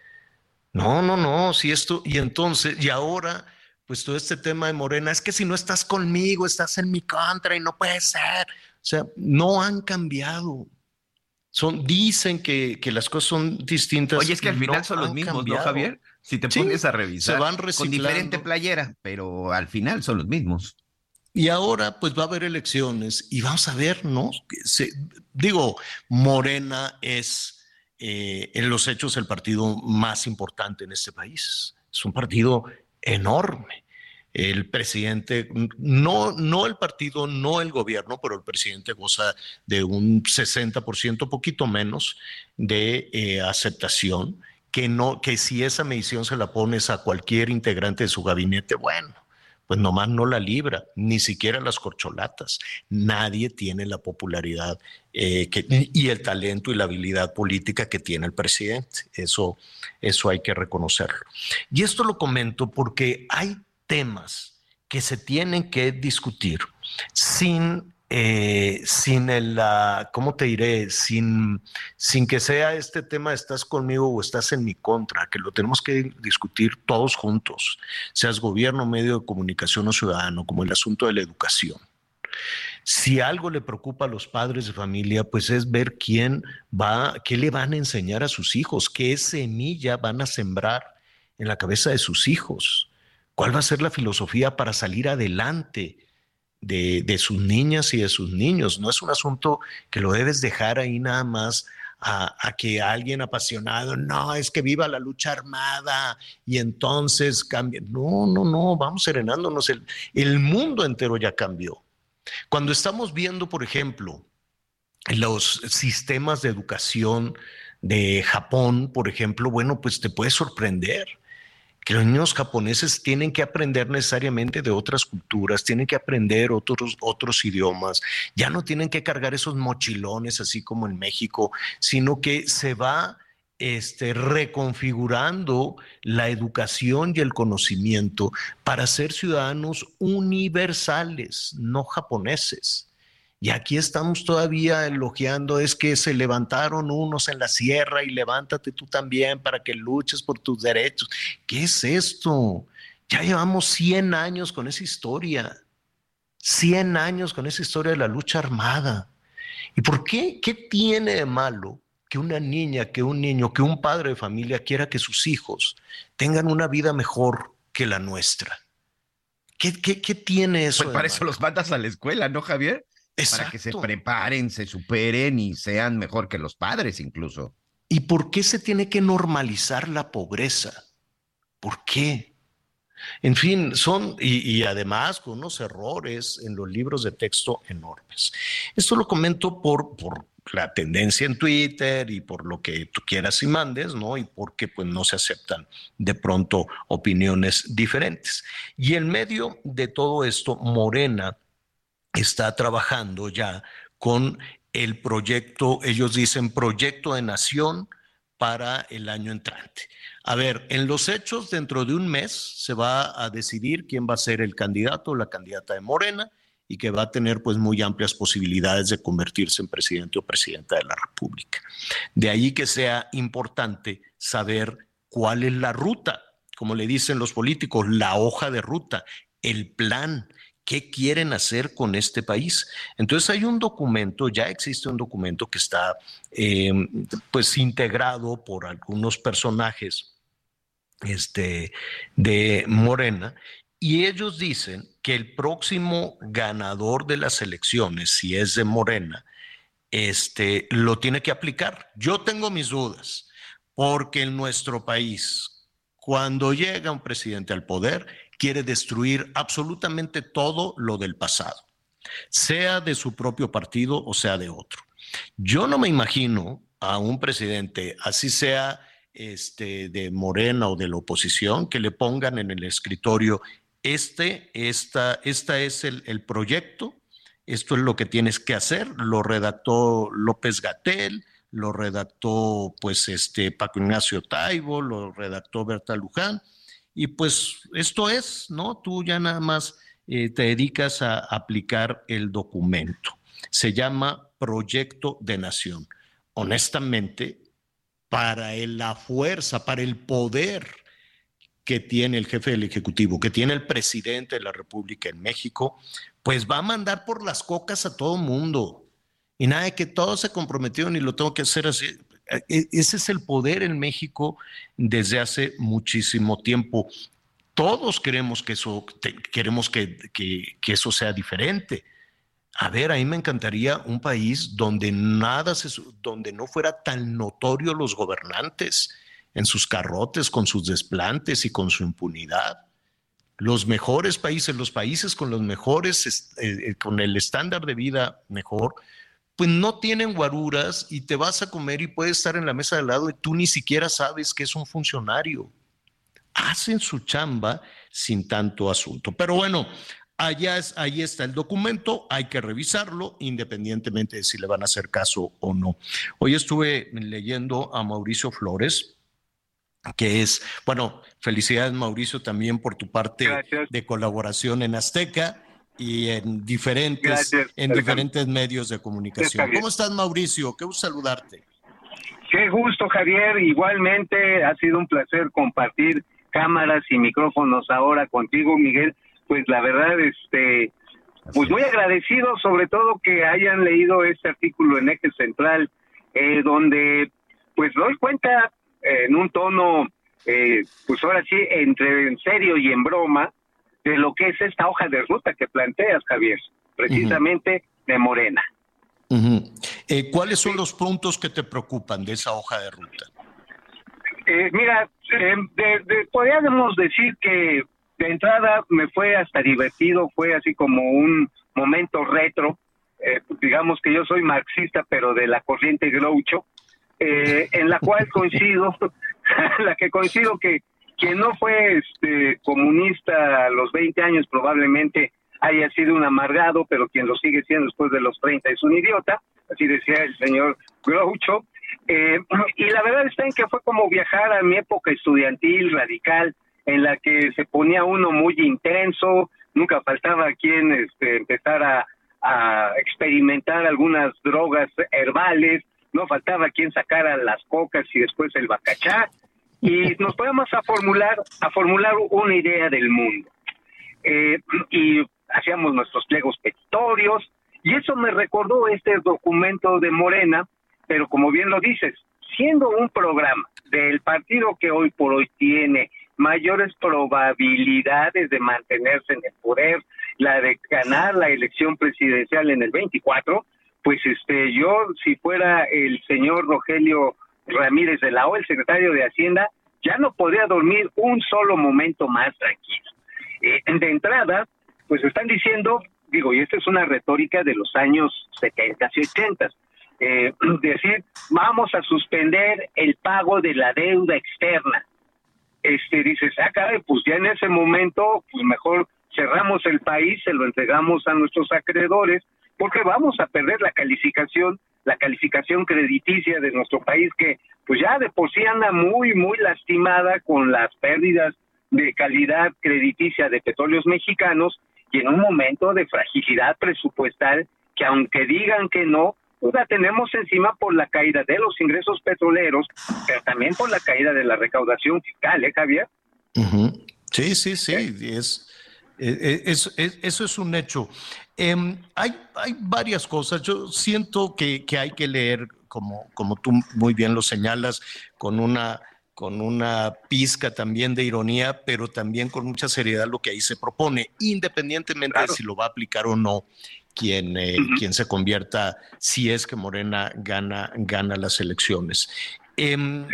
No, no, no, si esto, y entonces, y ahora, pues todo este tema de Morena, es que si no estás conmigo, estás en mi contra y no puede ser. O sea, no han cambiado. Son, dicen que, que las cosas son distintas. Oye, es que al final son los mismos, ¿no, Javier? Si te pones a revisar, se van con diferente playera, pero al final son los mismos. Y ahora pues va a haber elecciones y vamos a ver, ¿no? Digo, Morena es eh, en los hechos el partido más importante en este país. Es un partido enorme. El presidente, no, no el partido, no el gobierno, pero el presidente goza de un 60%, poquito menos, de eh, aceptación, que, no, que si esa medición se la pones a cualquier integrante de su gabinete, bueno, pues nomás no la libra, ni siquiera las corcholatas. Nadie tiene la popularidad eh, y el talento y la habilidad política que tiene el presidente. Eso, eso hay que reconocerlo. Y esto lo comento porque hay temas que se tienen que discutir sin eh, sin el, ¿cómo te diré? Sin, sin que sea este tema, estás conmigo o estás en mi contra, que lo tenemos que discutir todos juntos, seas gobierno, medio de comunicación o ciudadano, como el asunto de la educación. Si algo le preocupa a los padres de familia, pues es ver quién va, qué le van a enseñar a sus hijos, qué semilla van a sembrar en la cabeza de sus hijos, cuál va a ser la filosofía para salir adelante de, sus niñas y de sus niños. No es un asunto que lo debes dejar ahí nada más a, que alguien apasionado, no, es que viva la lucha armada y entonces cambia. No, no, no, vamos serenándonos. El, el mundo entero ya cambió. Cuando estamos viendo, por ejemplo, los sistemas de educación de Japón, por ejemplo, bueno, pues te puede sorprender que los niños japoneses tienen que aprender necesariamente de otras culturas, tienen que aprender otros, otros idiomas, ya no tienen que cargar esos mochilones así como en México, sino que se va este, reconfigurando la educación y el conocimiento para ser ciudadanos universales, no japoneses. Y aquí estamos todavía elogiando, es que se levantaron unos en la sierra y levántate tú también para que luches por tus derechos. ¿Qué es esto? Ya llevamos 100 años con esa historia, 100 años con esa historia de la lucha armada. ¿Y por qué? ¿Qué tiene de malo que una niña, que un niño, que un padre de familia quiera que sus hijos tengan una vida mejor que la nuestra? ¿Qué, qué, tiene eso? Pues para eso los mandas a la escuela, ¿no, Javier? Para que se preparen, se superen y sean mejor que los padres incluso. ¿Y por qué se tiene que normalizar la pobreza? ¿Por qué? En fin, son, y, además con unos errores en los libros de texto enormes. Esto lo comento por, por la tendencia en Twitter y por lo que tú quieras y mandes, ¿no? Y porque pues no se aceptan de pronto opiniones diferentes. Y en medio de todo esto, Morena está trabajando ya con el proyecto, ellos dicen proyecto de nación para el año entrante. A ver, en los hechos, dentro de un mes se va a decidir quién va a ser el candidato o la candidata de Morena y que va a tener pues muy amplias posibilidades de convertirse en presidente o presidenta de la República. De ahí que sea importante saber cuál es la ruta, como le dicen los políticos, la hoja de ruta, el plan, qué quieren hacer con este país. Entonces hay un documento, ya existe un documento que está eh, pues integrado por algunos personajes este, de Morena y ellos dicen que el próximo ganador de las elecciones, si es de Morena, este, lo tiene que aplicar. Yo tengo mis dudas, porque en nuestro país, cuando llega un presidente al poder, quiere destruir absolutamente todo lo del pasado, sea de su propio partido o sea de otro. Yo no me imagino a un presidente, así sea este, de Morena o de la oposición, que le pongan en el escritorio, este, esta, esta es el, el proyecto, esto es lo que tienes que hacer, lo redactó López Gatel, lo redactó pues este Paco Ignacio Taibo, lo redactó Berta Luján, y pues esto es, ¿no? Tú ya nada más eh, te dedicas a aplicar el documento. Se llama Proyecto de Nación. Honestamente, para la fuerza, para el poder que tiene el jefe del Ejecutivo, que tiene el presidente de la República en México, pues va a mandar por las cocas a todo mundo. Y nada de que todos se comprometieron y lo tengo que hacer así. E, ese es el poder en México desde hace muchísimo tiempo. Todos queremos que eso, queremos que, eso sea diferente. A ver, a mí me encantaría un país donde nada donde no fuera tan notorio los gobernantes en sus carrotes, con sus desplantes y con su impunidad. Los mejores países, los países con los mejores, eh, eh, con el estándar de vida mejor, pues no tienen guaruras y te vas a comer y puedes estar en la mesa de lado y tú ni siquiera sabes que es un funcionario. hacen su chamba sin tanto asunto. Pero bueno, allá es, ahí está el documento, hay que revisarlo independientemente de si le van a hacer caso o no. Hoy estuve leyendo a Mauricio Flores, que es, bueno, felicidades Mauricio también por tu parte de colaboración en Azteca y en diferentes, en diferentes medios de comunicación. ¿Cómo estás Mauricio? Qué gusto saludarte. Qué gusto Javier, igualmente ha sido un placer compartir cámaras y micrófonos ahora contigo Miguel. Pues la verdad, este, pues muy agradecido sobre todo que hayan leído este artículo en Eje Central, eh, donde pues doy cuenta en un tono, eh, pues ahora sí, entre en serio y en broma, de lo que es esta hoja de ruta que planteas, Javier, precisamente de Morena. Eh, ¿Cuáles son los puntos que te preocupan de esa hoja de ruta? Eh, mira, podríamos decir que de entrada me fue hasta divertido, fue así como un momento retro, digamos que yo soy marxista, pero de la corriente Groucho, eh, en la cual coincido, la que coincido que quien no fue este comunista a los 20 años probablemente haya sido un amargado, pero quien lo sigue siendo después de los 30 es un idiota, así decía el señor Groucho. Eh, y la verdad está en que fue como viajar a mi época estudiantil, radical, en la que se ponía uno muy intenso, nunca faltaba quien este, empezara a experimentar algunas drogas herbales, no faltaba quien sacara las cocas y después el bacachá, y nos podemos a formular, a formular una idea del mundo. Eh, y hacíamos nuestros pliegos petitorios, y eso me recordó este documento de Morena, pero como bien lo dices, siendo un programa del partido que hoy por hoy tiene mayores probabilidades de mantenerse en el poder, la de ganar la elección presidencial en el 24, pues este yo si fuera el señor Rogelio Ramírez de la O, el secretario de Hacienda, ya no podría dormir un solo momento más tranquilo. Eh, de entrada, pues están diciendo, digo, y esta es una retórica de los años 70 y 80, eh, decir, vamos a suspender el pago de la deuda externa. Este, dices, ah, pues ya en ese momento, pues mejor cerramos el país, se lo entregamos a nuestros acreedores, porque vamos a perder la calificación, la calificación crediticia de nuestro país que pues ya de por sí anda muy muy lastimada con las pérdidas de calidad crediticia de petróleos mexicanos y en un momento de fragilidad presupuestal que aunque digan que no, pues la tenemos encima por la caída de los ingresos petroleros, pero también por la caída de la recaudación fiscal, ¿eh, Javier? Sí, sí, sí, es, es, eso es un hecho. Em, hay, hay varias cosas. Yo siento que, que, hay que leer, como, como tú muy bien lo señalas, con una, con una pizca también de ironía, pero también con mucha seriedad lo que ahí se propone, independientemente de si lo va a aplicar o no quien, eh, quien se convierta, si es que Morena gana, gana las elecciones. Em,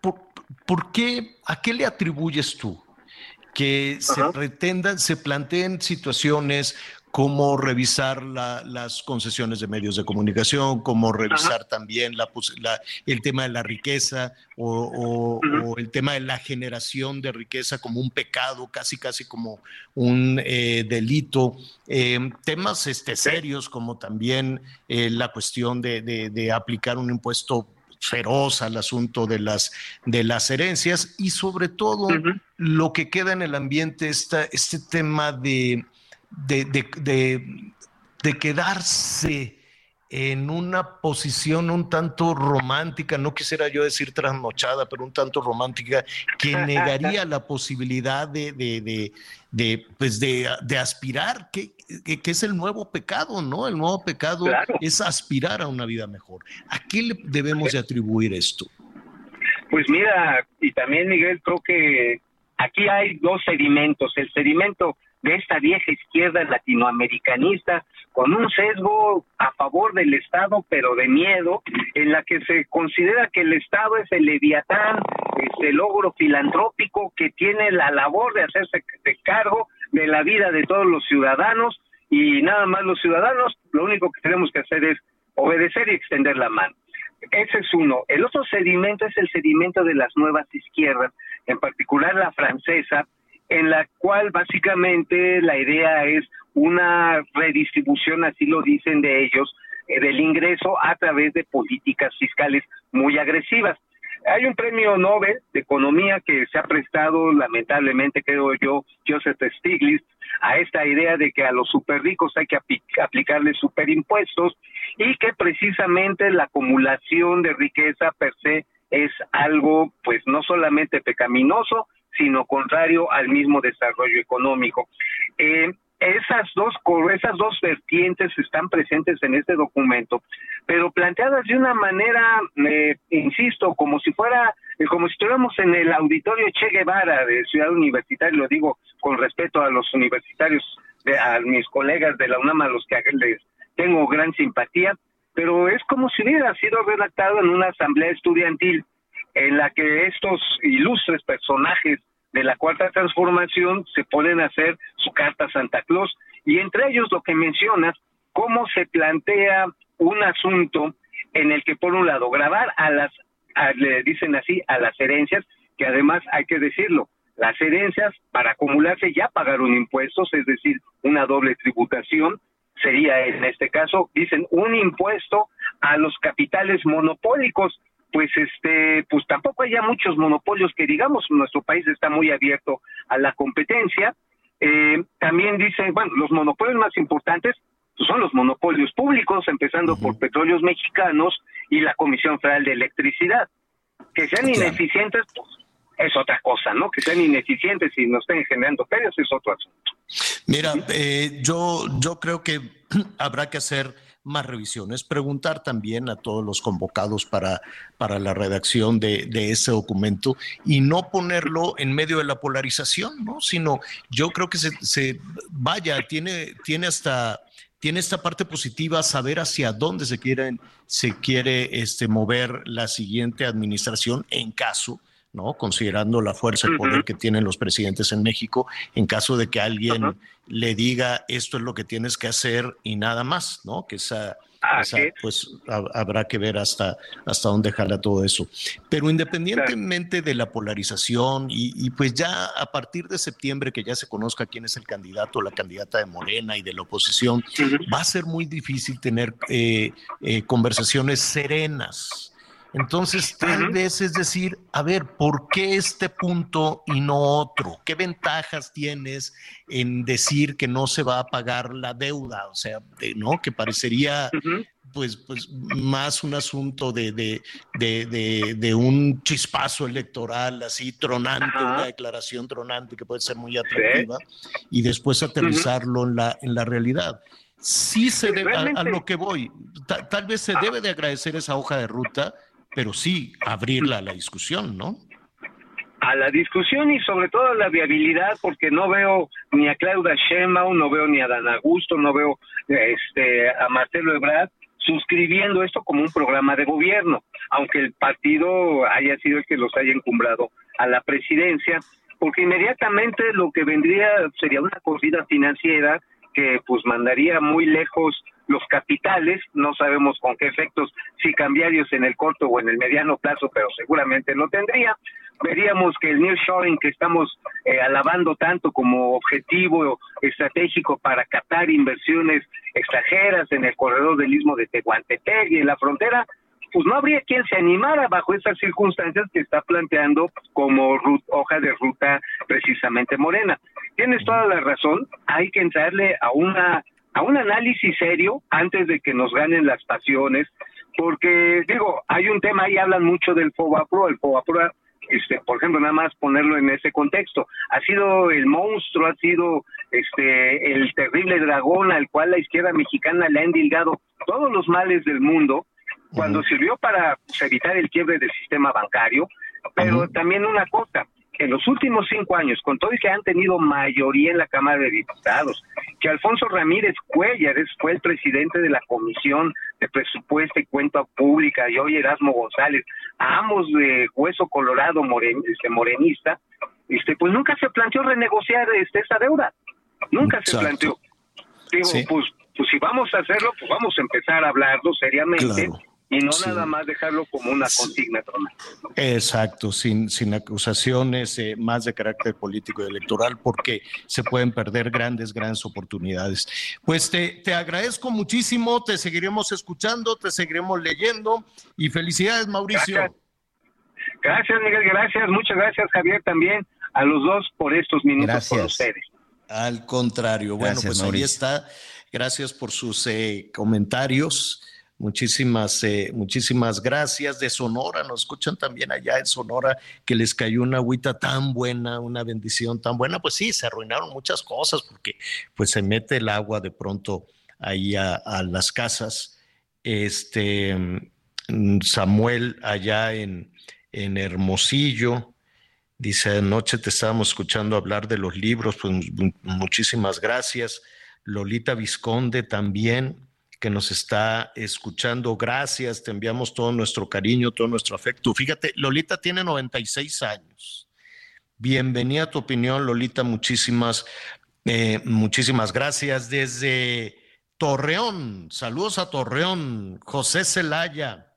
¿por, qué, ¿A qué le atribuyes tú? Que se pretendan, se planteen situaciones cómo revisar las concesiones de medios de comunicación, cómo revisar también la, el tema de la riqueza o, el tema de la generación de riqueza como un pecado, casi casi como un eh, delito. Em, temas este, serios como también eh, la cuestión de, aplicar un impuesto feroz al asunto de las, de las herencias y sobre todo lo que queda en el ambiente, está este tema de de, de, de, quedarse en una posición un tanto romántica, no quisiera yo decir trasnochada, pero un tanto romántica, que negaría la posibilidad de, de, de, pues de, aspirar, que, que, es el nuevo pecado, ¿no? El nuevo pecado es aspirar a una vida mejor. ¿A qué le debemos de atribuir esto? Pues mira, y también Miguel, creo que aquí hay dos sedimentos. El sedimento de esta vieja izquierda latinoamericanista con un sesgo a favor del Estado, pero de miedo, en la que se considera que el Estado es el leviatán, es el logro filantrópico que tiene la labor de hacerse cargo de la vida de todos los ciudadanos y nada más los ciudadanos, lo único que tenemos que hacer es obedecer y extender la mano. Ese es uno. El otro sedimento es el sedimento de las nuevas izquierdas, en particular la francesa, en la cual básicamente la idea es una redistribución, así lo dicen de ellos, eh, del ingreso a través de políticas fiscales muy agresivas. Hay un premio Nobel de Economía que se ha prestado, lamentablemente, creo yo, Joseph Stiglitz, a esta idea de que a los super ricos hay que aplicarles superimpuestos y que precisamente la acumulación de riqueza per se es algo, pues, no solamente pecaminoso, sino contrario al mismo desarrollo económico. Eh, esas dos esas dos vertientes están presentes en este documento, pero planteadas de una manera, eh, insisto, como si fuera, eh, como si estuviéramos en el auditorio Che Guevara de Ciudad Universitaria, lo digo con respeto a los universitarios, a mis colegas de la UNAM, a los que les tengo gran simpatía, pero es como si hubiera sido redactado en una asamblea estudiantil en la que estos ilustres personajes de la cuarta transformación se pueden hacer su carta Santa Claus. Y entre ellos lo que mencionas, cómo se plantea un asunto en el que por un lado grabar a las, le dicen así, a las herencias, que además hay que decirlo, las herencias para acumularse ya pagaron impuestos, es decir, una doble tributación, sería en este caso, dicen, un impuesto a los capitales monopólicos, pues este pues tampoco haya muchos monopolios que digamos nuestro país está muy abierto a la competencia. Eh, también dicen bueno los monopolios más importantes pues, son los monopolios públicos empezando por petróleos mexicanos y la comisión federal de electricidad. Que sean ineficientes pues, es otra cosa no que sean ineficientes y no estén generando pérdidas es otro asunto. Mira eh, yo yo creo que habrá que hacer más revisiones, preguntar también a todos los convocados para, para la redacción de, ese documento y no ponerlo en medio de la polarización, ¿no? Sino yo creo que se, vaya, tiene, tiene hasta tiene esta parte positiva saber hacia dónde se quieren se quiere este mover la siguiente administración en caso ¿no? Considerando la fuerza y poder que tienen los presidentes en México, en caso de que alguien le diga esto es lo que tienes que hacer y nada más, ¿no? Que esa, pues habrá que ver hasta, hasta dónde jala todo eso. Pero independientemente de la polarización y, pues ya a partir de septiembre que ya se conozca quién es el candidato la candidata de Morena y de la oposición, va a ser muy difícil tener eh, eh, conversaciones serenas entonces, tal vez es decir, a ver, ¿por qué este punto y no otro? ¿Qué ventajas tienes en decir que no se va a pagar la deuda? O sea, ¿no? Que parecería pues, pues más un asunto de, de, de, de, un chispazo electoral así tronante, una declaración tronante que puede ser muy atractiva, y después aterrizarlo en, la, en la realidad. Sí se debe, a, lo que voy, tal vez se debe de agradecer esa hoja de ruta, pero sí abrirla a la discusión, ¿no? A la discusión y sobre todo a la viabilidad, porque no veo ni a Claudia Sheinbaum, no veo ni a Dan Augusto, no veo este, a Marcelo Ebrard suscribiendo esto como un programa de gobierno, aunque el partido haya sido el que los haya encumbrado a la presidencia, porque inmediatamente lo que vendría sería una corrida financiera que pues mandaría muy lejos los capitales, no sabemos con qué efectos, si cambiarios en el corto o en el mediano plazo, pero seguramente lo tendría. Veríamos que el nearshoring que estamos eh, alabando tanto como objetivo estratégico para captar inversiones extranjeras en el corredor del istmo de Tehuantepec y en la frontera, pues no habría quien se animara bajo esas circunstancias que está planteando como hoja de ruta precisamente Morena. Tienes toda la razón, hay que entrarle a una a un análisis serio antes de que nos ganen las pasiones, porque digo, hay un tema ahí, hablan mucho del FOBAPRO, el FOBAPRO, este, por ejemplo, nada más ponerlo en ese contexto, ha sido el monstruo, ha sido este el terrible dragón al cual la izquierda mexicana le ha endilgado todos los males del mundo, cuando sirvió para pues, evitar el quiebre del sistema bancario, pero también una cosa, en los últimos cinco años, con todo y que han tenido mayoría en la Cámara de Diputados, que Alfonso Ramírez Cuellares fue el presidente de la Comisión de Presupuesto y Cuenta Pública, y hoy Erasmo González, ambos de hueso colorado este, morenista, este, pues nunca se planteó renegociar este, esa deuda, nunca se planteó. Digo, pues, pues si vamos a hacerlo, pues vamos a empezar a hablarlo seriamente y no nada más dejarlo como una consigna. Exacto, sin, sin acusaciones eh, más de carácter político y electoral, porque se pueden perder grandes, grandes oportunidades. Pues te, te agradezco muchísimo, te seguiremos escuchando, te seguiremos leyendo y felicidades, Mauricio. Gracias, gracias Miguel, gracias, muchas gracias, Javier, también a los dos por estos minutos con ustedes. Al contrario, bueno, pues ahí está. Gracias por sus eh, comentarios. Muchísimas, eh, muchísimas gracias de Sonora. Nos escuchan también allá en Sonora que les cayó una agüita tan buena, una bendición tan buena. Pues sí, se arruinaron muchas cosas porque pues se mete el agua de pronto ahí a, las casas. Este mm, Samuel allá en, en Hermosillo. Dice, anoche te estábamos escuchando hablar de los libros, pues muchísimas gracias. Lolita Visconde también, que nos está escuchando. Gracias, te enviamos todo nuestro cariño, todo nuestro afecto. Fíjate, Lolita tiene 96 años. Bienvenida a tu opinión, Lolita. Muchísimas, eh, muchísimas gracias. Desde Torreón, saludos a Torreón, José Celaya.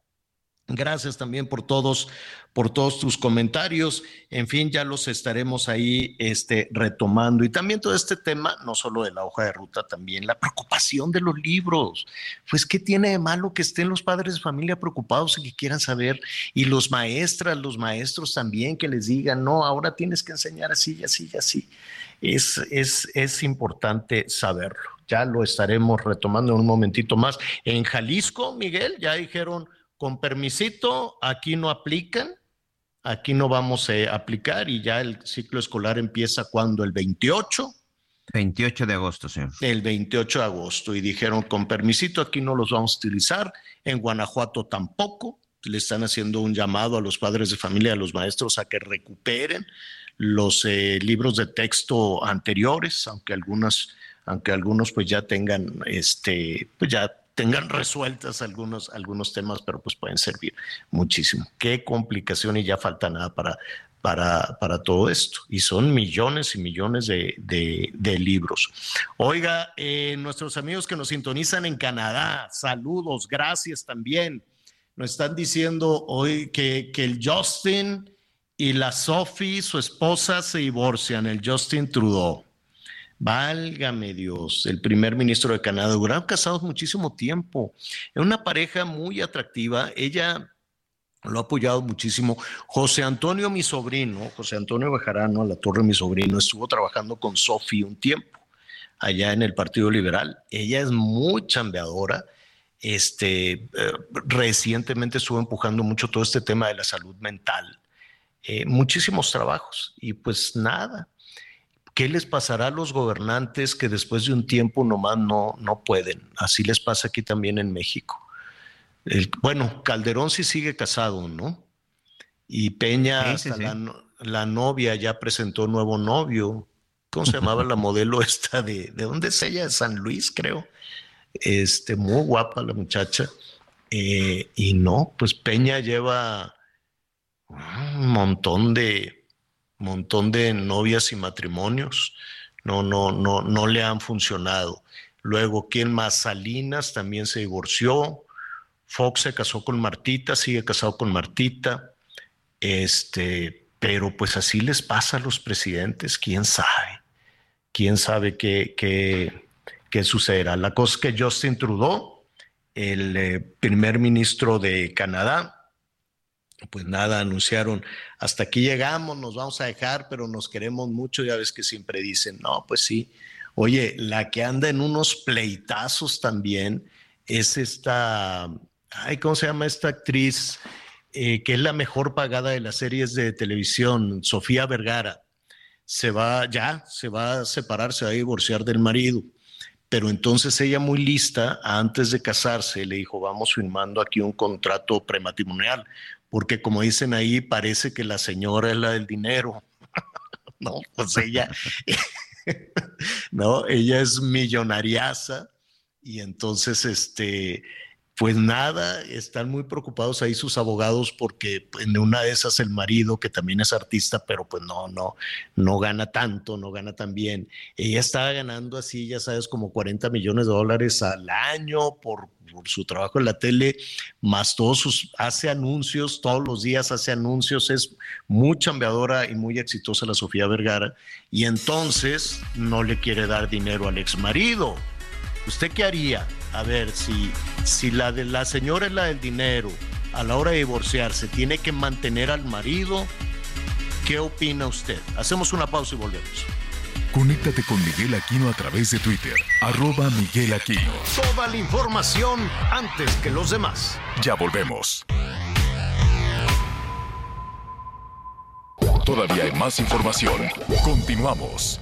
Gracias también por todos por todos tus comentarios. En fin, ya los estaremos ahí este, retomando. Y también todo este tema, no solo de la hoja de ruta, también la preocupación de los libros. Pues, ¿qué tiene de malo que estén los padres de familia preocupados y que quieran saber? Y los maestras, los maestros también, que les digan, no, ahora tienes que enseñar así así y así. Es, es, es importante saberlo. Ya lo estaremos retomando en un momentito más. En Jalisco, Miguel, ya dijeron, con permisito, aquí no aplican aquí no vamos a aplicar y ya el ciclo escolar empieza cuando el 28. 28 de agosto, sí. El 28 de agosto y dijeron con permisito aquí no los vamos a utilizar, en Guanajuato tampoco, le están haciendo un llamado a los padres de familia, a los maestros a que recuperen los eh, libros de texto anteriores, aunque algunas aunque algunos pues ya tengan este pues ya tengan resueltas algunos, algunos temas, pero pues pueden servir muchísimo. Qué complicación y ya falta nada para, para, para todo esto. Y son millones y millones de, de, libros. Oiga, eh, nuestros amigos que nos sintonizan en Canadá, saludos, gracias también. Nos están diciendo hoy que, que el Justin y la Sophie, su esposa, se divorcian, el Justin Trudeau. Válgame Dios, el primer ministro de Canadá, duraron casados muchísimo tiempo. Es una pareja muy atractiva. Ella lo ha apoyado muchísimo. José Antonio, mi sobrino, José Antonio Bejarano, la torre, mi sobrino, estuvo trabajando con Sofi un tiempo allá en el Partido Liberal. Ella es muy chambeadora. Este, eh, recientemente estuvo empujando mucho todo este tema de la salud mental. Eh, muchísimos trabajos y pues nada, ¿Qué les pasará a los gobernantes que después de un tiempo nomás no, no pueden? Así les pasa aquí también en México. bueno, Calderón sí sigue casado, ¿no? Y Peña, La, novia ya presentó nuevo novio. ¿Cómo se llamaba la modelo esta de, de dónde es ella? De San Luis, creo. Este, muy guapa la muchacha. Eh, y no, pues Peña lleva un montón de, montón de novias y matrimonios, no, no, no, no le han funcionado. Luego, ¿quién más? Salinas también se divorció. Fox se casó con Martita, sigue casado con Martita. Este, pero pues así les pasa a los presidentes, quién sabe. Quién sabe qué, qué, qué sucederá. La cosa es que Justin Trudeau, el eh, primer ministro de Canadá, pues nada, anunciaron, hasta aquí llegamos, nos vamos a dejar, pero nos queremos mucho, ya ves que siempre dicen, no, pues sí. Oye, la que anda en unos pleitazos también es esta, ay, ¿cómo se llama esta actriz? Eh, que es la mejor pagada de las series de televisión, Sofía Vergara. Se va, ya, se va a separar, se va a divorciar del marido. Pero entonces ella muy lista, antes de casarse, le dijo, vamos firmando aquí un contrato prematrimonial porque como dicen ahí, parece que la señora es la del dinero. no, pues ella, no, ella es millonariaza y entonces, este, pues nada, están muy preocupados ahí sus abogados porque en una de esas el marido, que también es artista, pero pues no, no, no gana tanto, no gana tan bien. Ella estaba ganando así, ya sabes, como 40 millones de dólares al año por, por su trabajo en la tele, más todos sus, hace anuncios, todos los días hace anuncios, es muy chambeadora y muy exitosa la Sofía Vergara, y entonces no le quiere dar dinero al ex marido. ¿Usted qué haría? A ver, si, si la de la señora es la del dinero, a la hora de divorciarse, tiene que mantener al marido, ¿qué opina usted? Hacemos una pausa y volvemos. Conéctate con Miguel Aquino a través de Twitter, arroba Miguel Aquino. Toda la información antes que los demás. Ya volvemos. Todavía hay más información. Continuamos.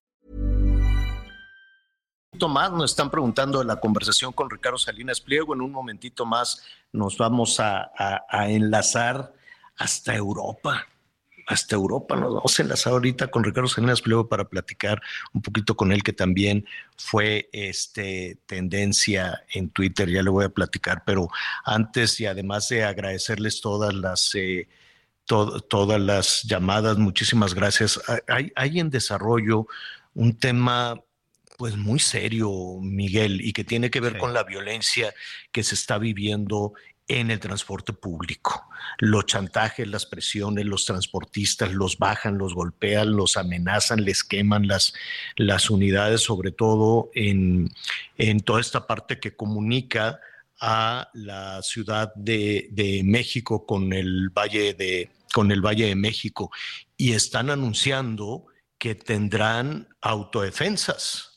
Más nos están preguntando de la conversación con Ricardo Salinas Pliego. En un momentito más nos vamos a, enlazar hasta Europa. Hasta Europa nos vamos a enlazar ahorita con Ricardo Salinas Pliego para platicar un poquito con él, que también fue este, tendencia en Twitter. Ya le voy a platicar, pero antes y además de agradecerles todas las. Eh, todas las llamadas, muchísimas gracias. Hay, hay en desarrollo un tema pues muy serio, Miguel, y que tiene que ver con la violencia que se está viviendo en el transporte público. Los chantajes, las presiones, los transportistas los bajan, los golpean, los amenazan, les queman las, las unidades, sobre todo en, en toda esta parte que comunica a la ciudad de, de, México con el Valle de con el Valle de México y están anunciando que tendrán autodefensas.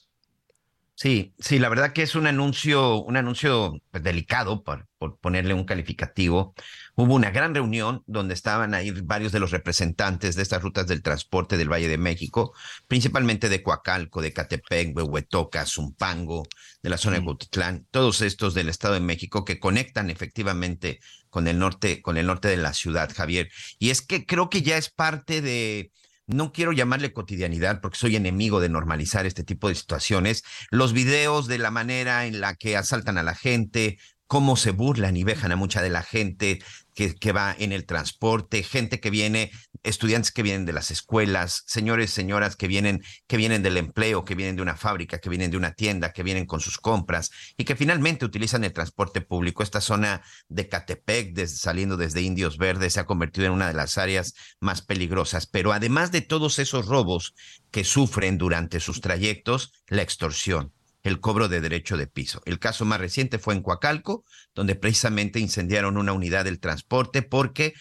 Sí, sí, la verdad que es un anuncio, un anuncio pues, delicado, por, por, ponerle un calificativo. Hubo una gran reunión donde estaban ahí varios de los representantes de estas rutas del transporte del Valle de México, principalmente de Coacalco, de Catepec, Huehuetoca, Zumpango, de la zona de Botitlán, todos estos del Estado de México que conectan efectivamente con el norte, con el norte de la ciudad, Javier. Y es que creo que ya es parte de no quiero llamarle cotidianidad porque soy enemigo de normalizar este tipo de situaciones, los videos de la manera en la que asaltan a la gente, cómo se burlan y vejan a mucha de la gente que, que, va en el transporte, gente que viene, estudiantes que vienen de las escuelas, señores, señoras que vienen, que vienen del empleo, que vienen de una fábrica, que vienen de una tienda, que vienen con sus compras y que finalmente utilizan el transporte público. Esta zona de Catepec, saliendo desde Indios Verdes, se ha convertido en una de las áreas más peligrosas. Pero además de todos esos robos que sufren durante sus trayectos, la extorsión el cobro de derecho de piso. El caso más reciente fue en Coacalco, donde precisamente incendiaron una unidad del transporte porque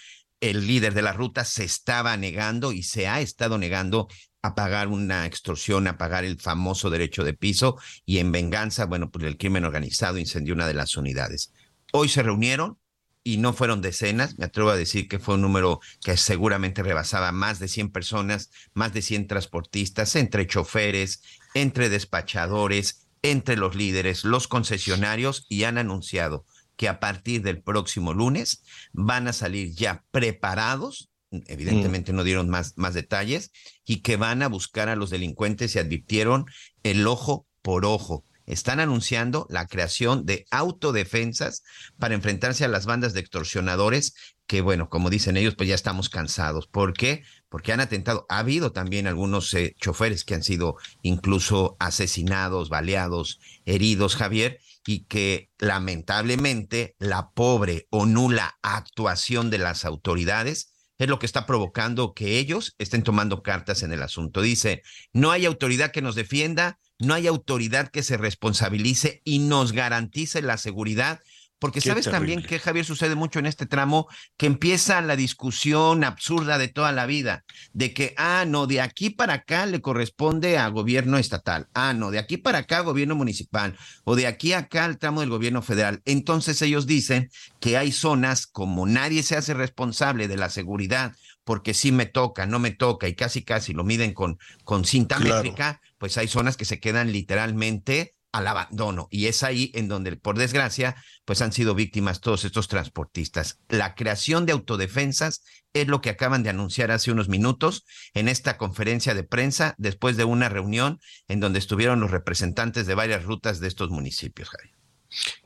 el líder de la ruta se estaba negando y se ha estado negando a pagar una extorsión, a pagar el famoso derecho de piso y en venganza, bueno, pues el crimen organizado incendió una de las unidades. Hoy se reunieron y no fueron decenas, me atrevo a decir que fue un número que seguramente rebasaba más de 100 personas, más de 100 transportistas, entre choferes, entre despachadores, entre los líderes, los concesionarios, y han anunciado que a partir del próximo lunes van a salir ya preparados, evidentemente mm. no dieron más, más detalles, y que van a buscar a los delincuentes y advirtieron el ojo por ojo. Están anunciando la creación de autodefensas para enfrentarse a las bandas de extorsionadores que, bueno, como dicen ellos, pues ya estamos cansados. ¿Por qué? Porque han atentado. Ha habido también algunos eh, choferes que han sido incluso asesinados, baleados, heridos, Javier, y que lamentablemente la pobre o nula actuación de las autoridades es lo que está provocando que ellos estén tomando cartas en el asunto. Dice, no hay autoridad que nos defienda, no hay autoridad que se responsabilice y nos garantice la seguridad Porque sabes también que Javier sucede mucho en este tramo que empieza la discusión absurda de toda la vida, de que, ah, no, de aquí para acá le corresponde a gobierno estatal, ah, no, de aquí para acá gobierno municipal, o de aquí acá al tramo del gobierno federal. Entonces ellos dicen que hay zonas como nadie se hace responsable de la seguridad porque sí me toca, no me toca y casi casi lo miden con, con cinta métrica, pues hay zonas que se quedan literalmente al abandono. Y es ahí en donde, por desgracia, pues han sido víctimas todos estos transportistas. La creación de autodefensas es lo que acaban de anunciar hace unos minutos en esta conferencia de prensa después de una reunión en donde estuvieron los representantes de varias rutas de estos municipios, Javier.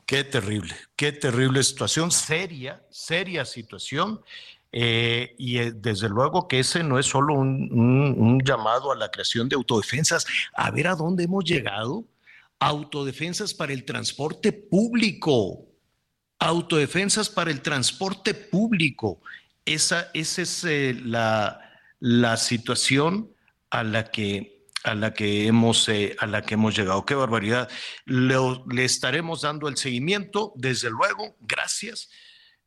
Qué terrible, qué terrible situación, seria, seria situación. Eh, y eh, desde luego que ese no es solo un, llamado a la creación de autodefensas, a ver a dónde hemos llegado. Autodefensas para el transporte público, autodefensas para el transporte público. Esa, es eh, la, la, situación a la que, a la que, hemos, a la que hemos llegado. Qué barbaridad. le estaremos dando el seguimiento, desde luego. Gracias.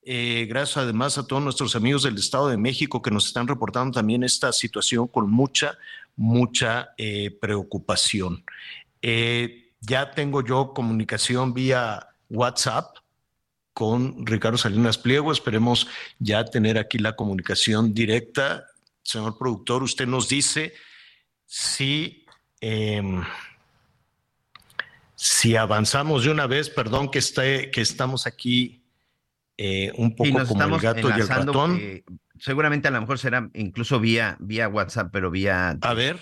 Eh, gracias además a todos nuestros amigos del Estado de México que nos están reportando también esta situación con mucha, mucha eh, preocupación. Eh, ya tengo yo comunicación vía WhatsApp con Ricardo Salinas Pliego. Esperemos ya tener aquí la comunicación directa. Señor productor, usted nos dice si, em, si avanzamos de una vez, perdón que, esté, que estamos aquí eh, un poco como el gato y el ratón. seguramente a lo mejor será incluso vía, vía WhatsApp, pero vía a ver.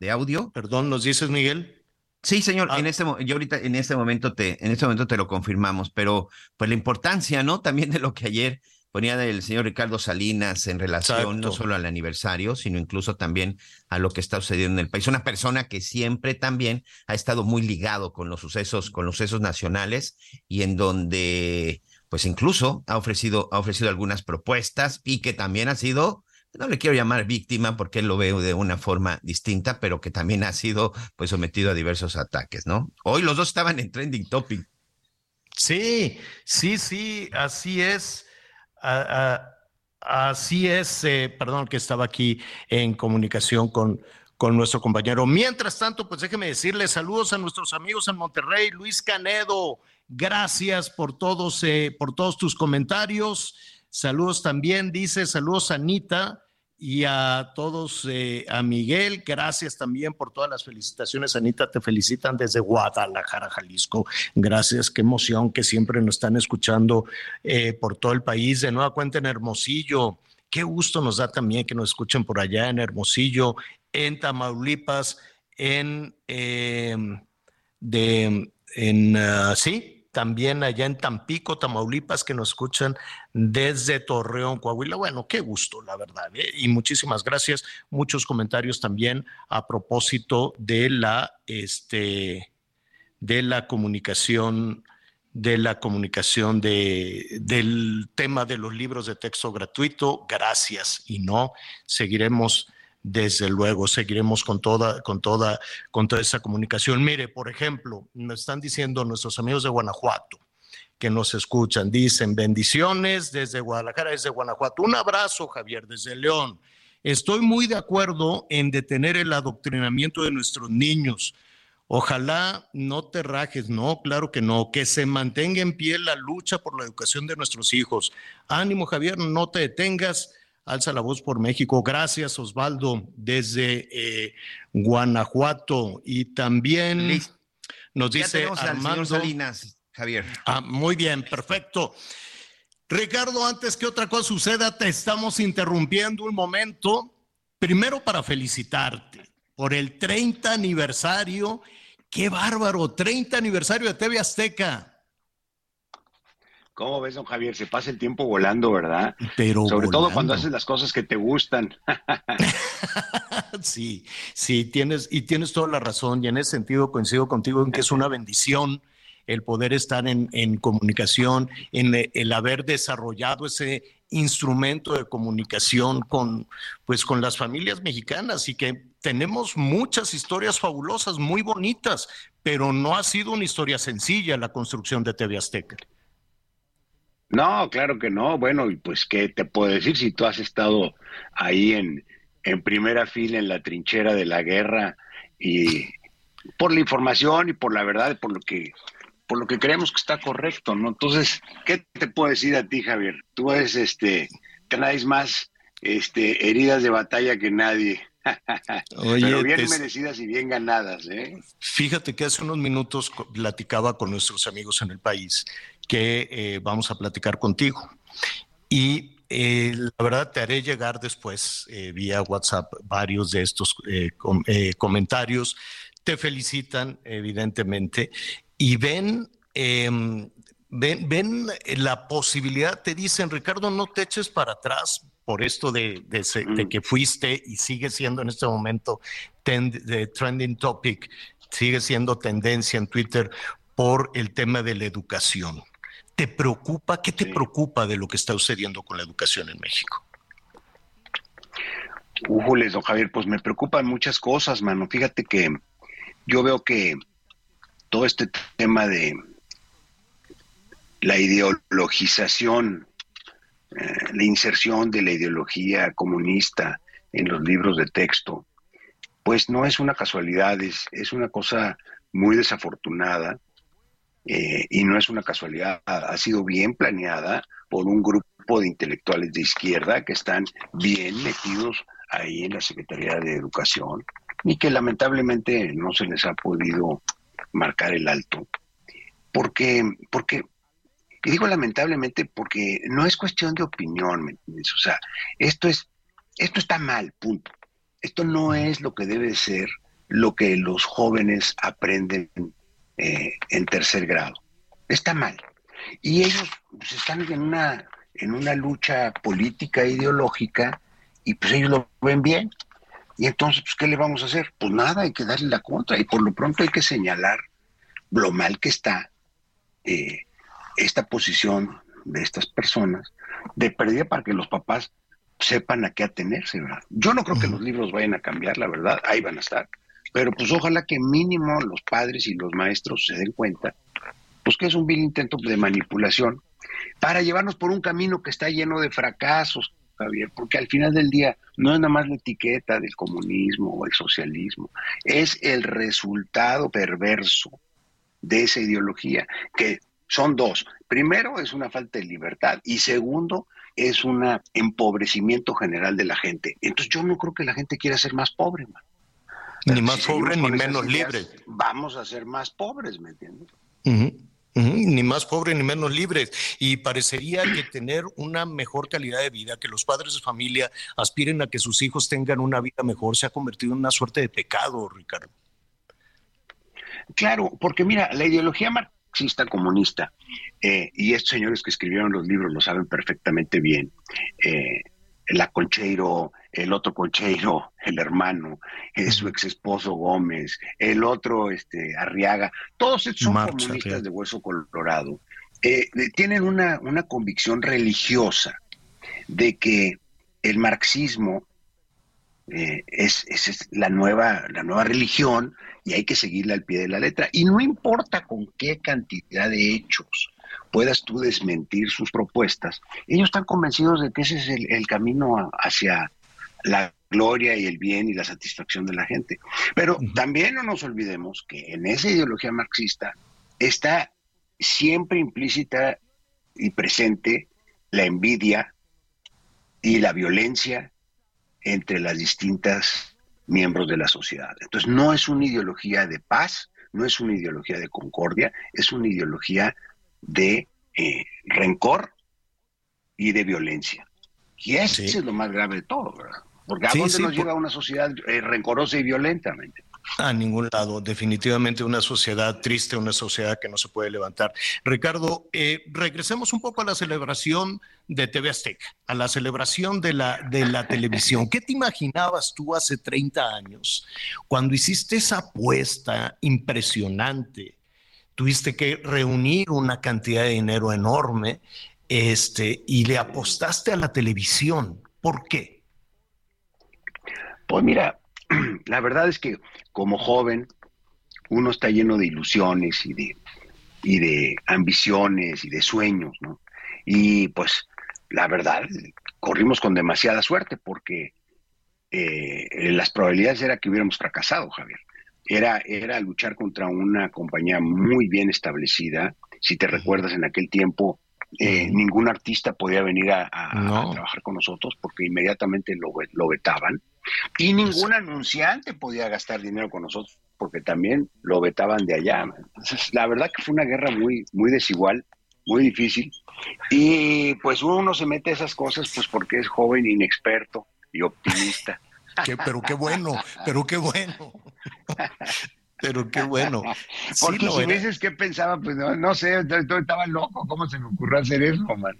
De, audio. Perdón, ¿nos dices, Miguel? Sí, señor, ah. en este yo ahorita en este momento te en este momento te lo confirmamos, pero pues la importancia, ¿no? También de lo que ayer ponía del señor Ricardo Salinas en relación no solo al aniversario, sino incluso también a lo que está sucediendo en el país. Una persona que siempre también ha estado muy ligado con los sucesos, con los sucesos nacionales y en donde pues incluso ha ofrecido, ha ofrecido algunas propuestas y que también ha sido, no le quiero llamar víctima porque él lo ve de una forma distinta, pero que también ha sido pues sometido a diversos ataques, ¿no? Hoy los dos estaban en trending topic. Sí, sí, sí, así es. así es, eh, perdón que estaba aquí en comunicación con, con nuestro compañero. Mientras tanto, pues déjeme decirle saludos a nuestros amigos en Monterrey, Luis Canedo, Gracias por todos, eh, por todos tus comentarios. Saludos también, dice, saludos Anita y a todos, eh, a Miguel, gracias también por todas las felicitaciones. Anita, te felicitan desde Guadalajara, Jalisco. Gracias, qué emoción que siempre nos están escuchando eh, por todo el país. De nueva cuenta en Hermosillo. Qué gusto nos da también que nos escuchen por allá en Hermosillo, en Tamaulipas, en, de, en, ah, sí, también allá en Tampico, Tamaulipas, que nos escuchan desde Torreón, Coahuila. Bueno, qué gusto, la verdad. ¿eh? Y muchísimas gracias. Muchos comentarios también a propósito de la, este, de la comunicación de la comunicación de, del tema de los libros de texto gratuito. Gracias y no, seguiremos desde luego, seguiremos con toda, con toda, con toda esa comunicación. Mire, por ejemplo, nos están diciendo nuestros amigos de Guanajuato que nos escuchan, dicen bendiciones desde Guadalajara, desde Guanajuato. Un abrazo, Javier, desde León. Estoy muy de acuerdo en detener el adoctrinamiento de nuestros niños. Ojalá no te rajes, no, claro que no, que se mantenga en pie la lucha por la educación de nuestros hijos. Ánimo, Javier, no te detengas Alza la voz por México. Gracias, Osvaldo, desde eh, Guanajuato. Y también nos dice Armando Salinas, Javier. Ah, muy bien, perfecto. Ricardo, antes que otra cosa suceda, te estamos interrumpiendo un momento. Primero para felicitarte por el 30 aniversario. Qué bárbaro, 30 aniversario de TV Azteca. ¿Cómo ves, don Javier? Se pasa el tiempo volando, ¿verdad? Pero Sobre todo cuando haces las cosas que te gustan. sí, sí, tienes, y tienes toda la razón, y en ese sentido coincido contigo en que es una bendición el poder estar en, comunicación, en el haber desarrollado ese instrumento de comunicación con, pues, con las familias mexicanas y que tenemos muchas historias fabulosas, muy bonitas, pero no ha sido una historia sencilla la construcción de TV Azteca. No, claro que no. Bueno, y pues, ¿qué te puedo decir si tú has estado ahí en, en primera fila en la trinchera de la guerra y por la información y por la verdad, por lo que por lo que creemos que está correcto, ¿no? Entonces, ¿qué te puedo decir a ti, Javier? Tú eres este traes más este heridas de batalla que nadie. Pero bien merecidas y bien ganadas, ¿eh? Fíjate que hace unos minutos platicaba con nuestros amigos en el país que eh, vamos a platicar contigo. Y eh, la verdad te haré llegar después eh, vía WhatsApp varios de estos comentarios. Te felicitan, evidentemente, y ven, em, ven, ven la posibilidad, te dicen, Ricardo, no te eches para atrás por esto de, de, mm. que fuiste y sigue siendo en este momento de trending topic, sigue siendo tendencia en Twitter por el tema de la educación. ¿Te preocupa? ¿Qué te preocupa de lo que está sucediendo con la educación en México? Újules, don Javier, pues me preocupan muchas cosas, mano. Fíjate que yo veo que todo este tema de la ideologización, eh, la inserción de la ideología comunista en los libros de texto, pues no es una casualidad, es, es una cosa muy desafortunada eh, y no es una casualidad, ha sido bien planeada por un grupo de intelectuales de izquierda que están bien metidos ahí en la Secretaría de Educación y que lamentablemente no se les ha podido marcar el alto. Porque, porque, y digo lamentablemente porque no es cuestión de opinión, ¿me entiendes? O sea, esto es, esto está mal, punto. Esto no es lo que debe ser lo que los jóvenes aprenden eh, en tercer grado. Está mal. Y ellos pues, están en una, en una lucha política e ideológica y pues ellos lo ven bien. Y entonces, pues, ¿qué le vamos a hacer? Pues nada, hay que darle la contra y por lo pronto hay que señalar lo mal que está eh, esta posición de estas personas de pérdida para que los papás sepan a qué atenerse. Yo no creo que los libros vayan a cambiar, la verdad, ahí van a estar. Pero pues ojalá que mínimo los padres y los maestros se den cuenta, pues que es un vil intento de manipulación para llevarnos por un camino que está lleno de fracasos, Javier, porque al final del día no es nada más la etiqueta del comunismo o el socialismo, es el resultado perverso de esa ideología, que son dos. Primero es una falta de libertad y segundo es un empobrecimiento general de la gente. Entonces yo no creo que la gente quiera ser más pobre, man. Ni más pobres ni menos libres. Vamos a ser más pobres, ¿me entiendes? Ni más pobres ni menos libres. Y parecería que tener una mejor calidad de vida, que los padres de familia aspiren a que sus hijos tengan una vida mejor, se ha convertido en una suerte de pecado, Ricardo. Claro, porque mira, la ideología marxista comunista, eh, y estos señores que escribieron los libros lo saben perfectamente bien, eh, la Concheiro, el otro Concheiro, el hermano, eh, su ex esposo Gómez, el otro este, Arriaga, todos estos son comunistas de hueso colorado, eh, tienen una, una convicción religiosa de que el marxismo eh, es, es, la, nueva, la nueva religión y hay que seguirla al pie de la letra. Y no importa con qué cantidad de hechos puedas tú desmentir sus propuestas, ellos están convencidos de que ese es el, camino hacia la gloria y el bien y la satisfacción de la gente. Pero también no nos olvidemos que en esa ideología marxista está siempre implícita y presente la envidia y la violencia entre las distintas miembros de la sociedad. Entonces no es una ideología de paz, no es una ideología de concordia, es una ideología de eh, rencor y de violencia. Y eso es lo más grave de todo, ¿verdad? Porque ¿a dónde nos lleva una sociedad eh, rencorosa y violentamente? A ningún lado, definitivamente una sociedad triste, una sociedad que no se puede levantar. Ricardo, eh, regresemos un poco a la celebración de TV Azteca, a la celebración de la, de la televisión. ¿Qué te imaginabas tú hace 30 años cuando hiciste esa apuesta impresionante tuviste que reunir una cantidad de dinero enorme este, y le apostaste a la televisión. ¿Por qué? Pues mira, la verdad es que como joven uno está lleno de ilusiones y de, y de ambiciones y de sueños, ¿no? Y pues la verdad, corrimos con demasiada suerte porque eh, las probabilidades era que hubiéramos fracasado, Javier. Era, era luchar contra una compañía muy bien establecida. Si te recuerdas, en aquel tiempo eh, ningún artista podía venir a, trabajar con nosotros porque inmediatamente lo, lo vetaban. Y ningún anunciante podía gastar dinero con nosotros porque también lo vetaban de allá. Entonces, la verdad que fue una guerra muy, muy desigual, muy difícil. Y pues uno se mete a esas cosas pues porque es joven, inexperto y optimista. Pero qué bueno, pero qué bueno. Pero qué bueno. Porque si dices qué pensaba, pues no, sé, estaba loco, ¿cómo se me ocurrió hacer eso, man?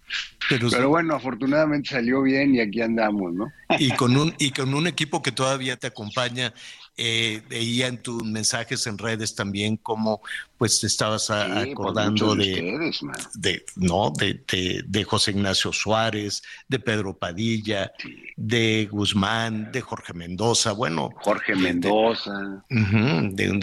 Pero, pero, bueno, afortunadamente salió bien y aquí andamos, ¿no? Y con un, y con un equipo que todavía te acompaña eh, veía en tus mensajes en redes también cómo pues te estabas acordando de, de, no de, de, José Ignacio Suárez, de Pedro Padilla, de Guzmán, de Jorge Mendoza, bueno. Jorge Mendoza.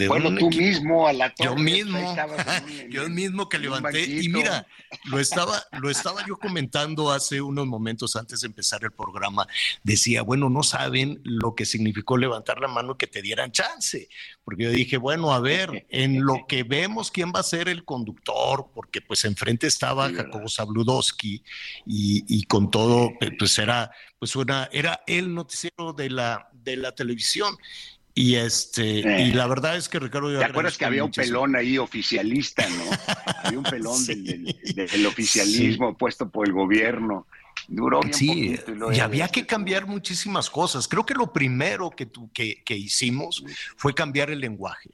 bueno, tú mismo a la Yo mismo, yo mismo que levanté y mira, lo estaba, lo estaba yo comentando hace unos momentos antes de empezar el programa. Decía, bueno, no saben lo que significó levantar la mano que te dieran chance, porque yo dije, bueno, a ver, en lo que vemos quién va a ser el conductor, porque pues enfrente estaba Jacobo Zabludowski y, con todo, pues era, pues una, era el noticiero de la, de la televisión. Y este, y la verdad es que Ricardo. ¿Te acuerdas que había un pelón ahí oficialista, no? había un pelón del, oficialismo puesto por el gobierno. Duró bien sí, y, había que cambiar muchísimas cosas. Creo que lo primero que, que, que hicimos fue cambiar el lenguaje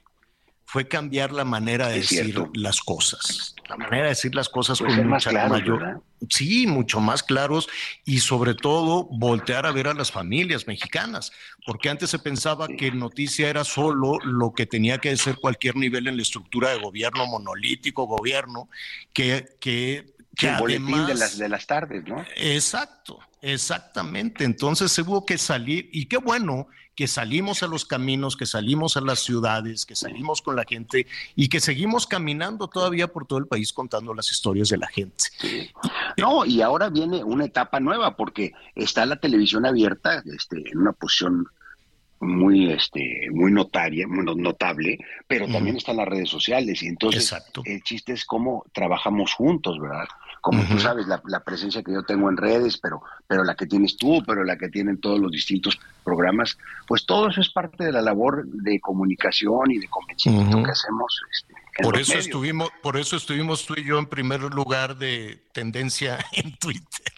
fue cambiar la manera de decir las cosas. La manera de decir las cosas pues con mucha mayor. Sí, mucho más claros y sobre todo voltear a ver a las familias mexicanas, porque antes se pensaba que noticia era solo lo que tenía que ser cualquier nivel en la estructura de gobierno, monolítico gobierno, que, que el boletín de las, de las tardes, ¿no? Exacto, exactamente. Entonces hubo que salir, y qué bueno que salimos a los caminos, que salimos a las ciudades, que salimos con la gente y que seguimos caminando todavía por todo el país contando las historias de la gente. No, y ahora viene una etapa nueva porque está la televisión abierta este, en una posición muy este muy notaria, muy notable, pero también están las redes sociales y entonces el chiste es cómo trabajamos juntos, ¿verdad? Como tú sabes, la, presencia que yo tengo en redes, pero, pero la que tienes tú, pero la que tienen todos los distintos programas, pues todo eso es parte de la labor de comunicación y de convencimiento que hacemos. Este, por eso estuvimos, por eso estuvimos tú y yo en primer lugar de tendencia en Twitter.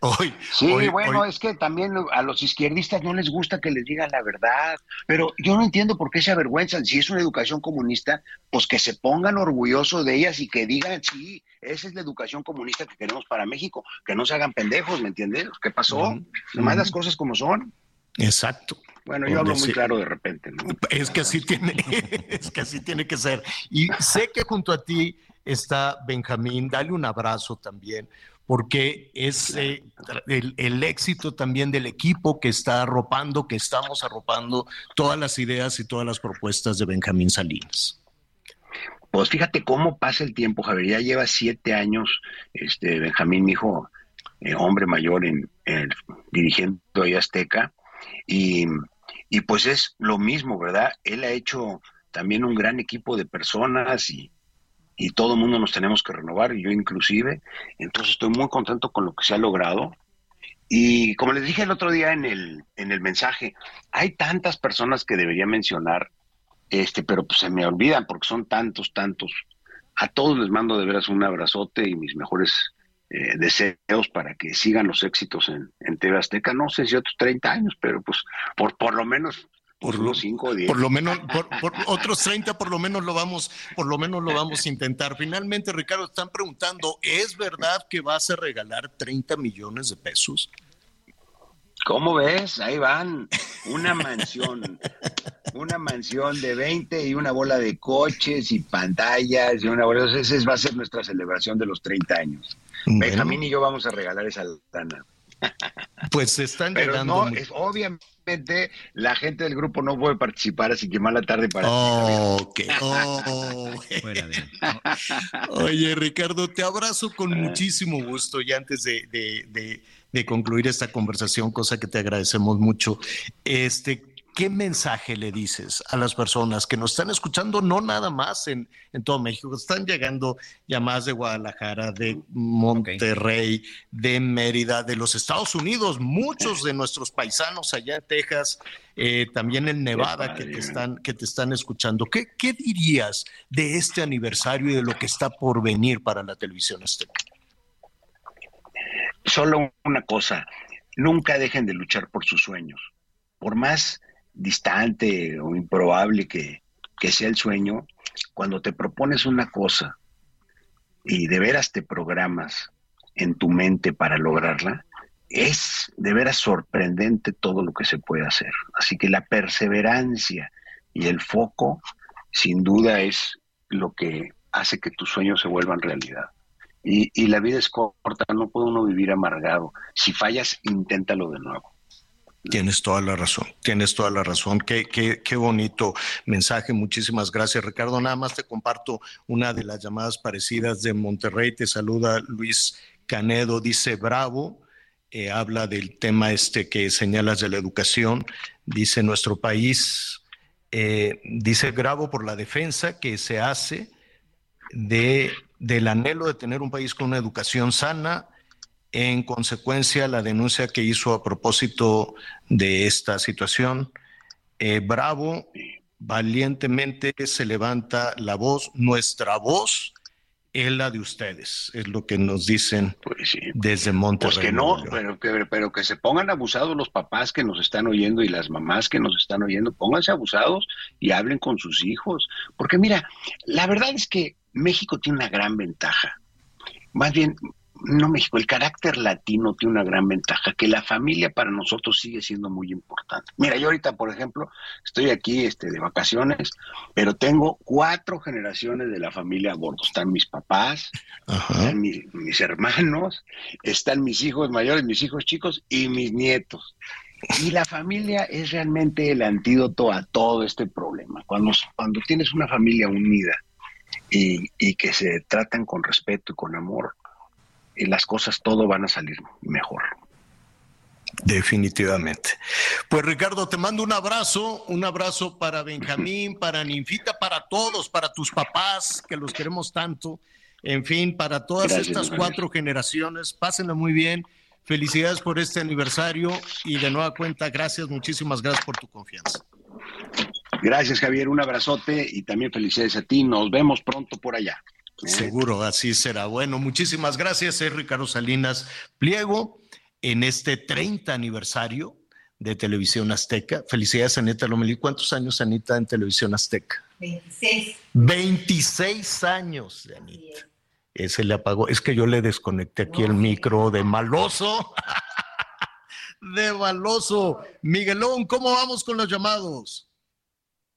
Hoy, sí, bueno, es que también a los izquierdistas no les gusta que les digan la verdad, pero yo no entiendo por qué se avergüenzan. Si es una educación comunista, pues que se pongan orgullosos de ellas y que digan, sí, esa es la educación comunista que queremos para México, que no se hagan pendejos, ¿me entiendes? ¿Qué pasó? Nomás las cosas como son. Exacto. Bueno, yo hablo muy claro de repente. Es que así tiene, es que así tiene que ser. Y sé que junto a ti está Benjamín, dale un abrazo también, porque es eh, el, éxito también del equipo que está arropando, que estamos arropando todas las ideas y todas las propuestas de Benjamín Salinas. Pues fíjate cómo pasa el tiempo, Javier. Ya lleva siete años, este Benjamín, mi hijo, eh, hombre mayor, en, dirigiendo ahí Azteca, y, y pues es lo mismo, ¿verdad? Él ha hecho también un gran equipo de personas y, y todo el mundo nos tenemos que renovar, yo inclusive. Entonces estoy muy contento con lo que se ha logrado. Y como les dije el otro día en el, en el mensaje, hay tantas personas que debería mencionar, este, pero pues se me olvidan porque son tantos, tantos. A todos les mando de veras un abrazote y mis mejores eh, deseos para que sigan los éxitos en, en TV Azteca. No sé si otros 30 años, pero pues por, por lo menos por los cinco Por lo menos, por, otros 30 por lo menos lo vamos, por lo menos lo vamos a intentar. Finalmente, Ricardo, están preguntando, ¿es verdad que vas a regalar 30 millones de pesos? ¿Cómo ves? Ahí van. Una mansión. una mansión de 20 y una bola de coches y pantallas y una bola. Esa va a ser nuestra celebración de los 30 años. Benjamín y yo vamos a regalar esa lana. Pues están llegando. No, es, obviamente la gente del grupo no puede participar, así que mala tarde para ti. Oh, Oye, Ricardo, te abrazo con muchísimo gusto y antes de, de, de, concluir esta conversación, cosa que te agradecemos mucho. Este, ¿qué mensaje le dices a las personas que nos están escuchando, no nada más en, todo México, están llegando llamadas de Guadalajara, de Monterrey, de Mérida, de los Estados Unidos, muchos de nuestros paisanos allá en Texas, eh, también en Nevada que te están, que te están escuchando. ¿Qué, ¿Qué dirías de este aniversario y de lo que está por venir para la televisión azteca? Solo una cosa, nunca dejen de luchar por sus sueños. Por más distante o improbable que, sea el sueño, cuando te propones una cosa y de veras te programas en tu mente para lograrla, es de veras sorprendente todo lo que se puede hacer. Así que la perseverancia y el foco, sin duda, es lo que hace que tus sueños se vuelvan realidad. Y, y la vida es corta, no puede uno vivir amargado. Si fallas, inténtalo de nuevo. Tienes toda la razón, tienes toda la razón. Qué, qué, qué, bonito mensaje. Muchísimas gracias, Ricardo. Nada más te comparto una de las llamadas parecidas de Monterrey. Te saluda Luis Canedo. Dice, bravo. Eh, habla del tema este que señalas de la educación. Dice, nuestro país, eh, dice, bravo por la defensa que se hace de, del anhelo de tener un país con una educación sana en consecuencia, la denuncia que hizo a propósito de esta situación, eh, Bravo valientemente se levanta la voz, nuestra voz es la de ustedes, es lo que nos dicen pues desde Monterrey. Pues que no, pero que, pero que se pongan abusados los papás que nos están oyendo y las mamás que nos están oyendo, pónganse abusados y hablen con sus hijos. Porque mira, la verdad es que México tiene una gran ventaja. Más bien, no México, el carácter latino tiene una gran ventaja, que la familia para nosotros sigue siendo muy importante. Mira, yo ahorita, por ejemplo, estoy aquí este, de vacaciones, pero tengo cuatro generaciones de la familia a bordo. Están mis papás, están mis, hermanos, están mis hijos mayores, mis hijos chicos y mis nietos. Y la familia es realmente el antídoto a todo este problema. Cuando, cuando tienes una familia unida y, y que se tratan con respeto y con amor, las cosas todo van a salir mejor. Definitivamente. Pues Ricardo, te mando un abrazo, un abrazo para Benjamín, para Ninfita, para todos, para tus papás, que los queremos tanto. En fin, para todas estas cuatro generaciones, pásenla muy bien. Felicidades por este aniversario y de nueva cuenta, gracias, muchísimas gracias por tu confianza. Gracias, Javier, un abrazote y también felicidades a ti. Nos vemos pronto por allá. Seguro, así será. Bueno, muchísimas gracias, es Ricardo Salinas Pliego, en este 30 aniversario de Televisión Azteca. Felicidades, Anita Lomelí. ¿Cuántos años, Anita, en Televisión Azteca? 26. 26 años, Anita. Ese le apagó. Es que yo le desconecté aquí el micro de maloso. de maloso. Miguelón, ¿cómo vamos con los llamados?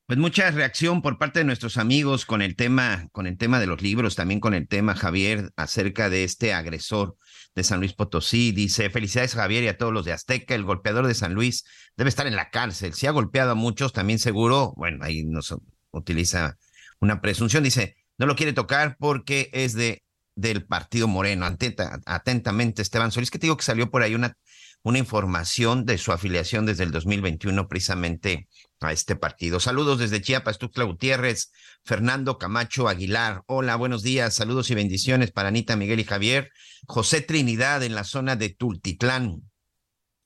Pues mucha reacción por parte de nuestros amigos con el tema, con el tema de los libros, también con el tema, Javier, acerca de este agresor de San Luis Potosí. Dice, felicidades Javier y a todos los de Azteca, el golpeador de San Luis debe estar en la cárcel. Si ha golpeado a muchos, también seguro, bueno, ahí nos utiliza una presunción, dice, no lo quiere tocar porque es de del partido Moreno. Atenta, atentamente, Esteban Solís, que te digo que salió por ahí una, una información de su afiliación desde el 2021 precisamente a este partido. Saludos desde Chiapas, Tuxtla Gutiérrez, Fernando Camacho Aguilar. Hola, buenos días, saludos y bendiciones para Anita, Miguel y Javier. José Trinidad en la zona de Tultitlán.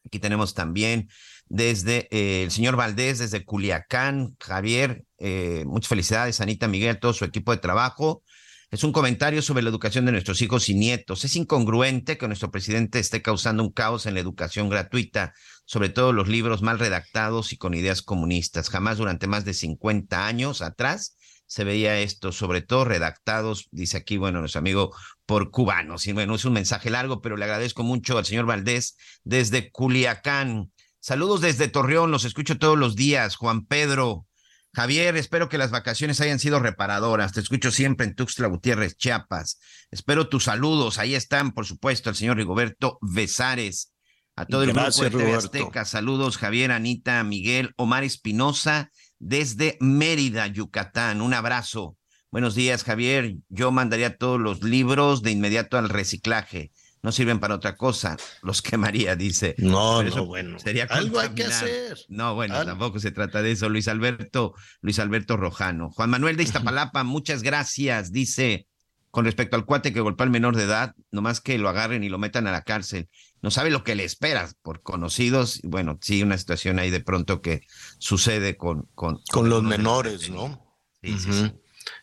Aquí tenemos también desde eh, el señor Valdés, desde Culiacán. Javier, eh, muchas felicidades, Anita, Miguel, todo su equipo de trabajo. Es un comentario sobre la educación de nuestros hijos y nietos. Es incongruente que nuestro presidente esté causando un caos en la educación gratuita sobre todo los libros mal redactados y con ideas comunistas. Jamás durante más de 50 años atrás se veía esto, sobre todo redactados, dice aquí, bueno, nuestro amigo, por cubanos. Y bueno, es un mensaje largo, pero le agradezco mucho al señor Valdés desde Culiacán. Saludos desde Torreón, los escucho todos los días. Juan Pedro, Javier, espero que las vacaciones hayan sido reparadoras. Te escucho siempre en Tuxtla Gutiérrez, Chiapas. Espero tus saludos. Ahí están, por supuesto, el señor Rigoberto Besares. A todo el grupo de TV Azteca, saludos Javier, Anita, Miguel, Omar Espinosa, desde Mérida, Yucatán. Un abrazo. Buenos días, Javier. Yo mandaría todos los libros de inmediato al reciclaje. No sirven para otra cosa. Los quemaría, dice. No, no, bueno. Sería Algo hay que hacer. No, bueno, tampoco se trata de eso. Luis Alberto, Luis Alberto Rojano. Juan Manuel de Iztapalapa, muchas gracias. Dice, con respecto al cuate que golpeó al menor de edad, nomás que lo agarren y lo metan a la cárcel. No sabe lo que le espera por conocidos. Bueno, sí, una situación ahí de pronto que sucede con... Con, con los menores, ¿no? Sí, sí, sí.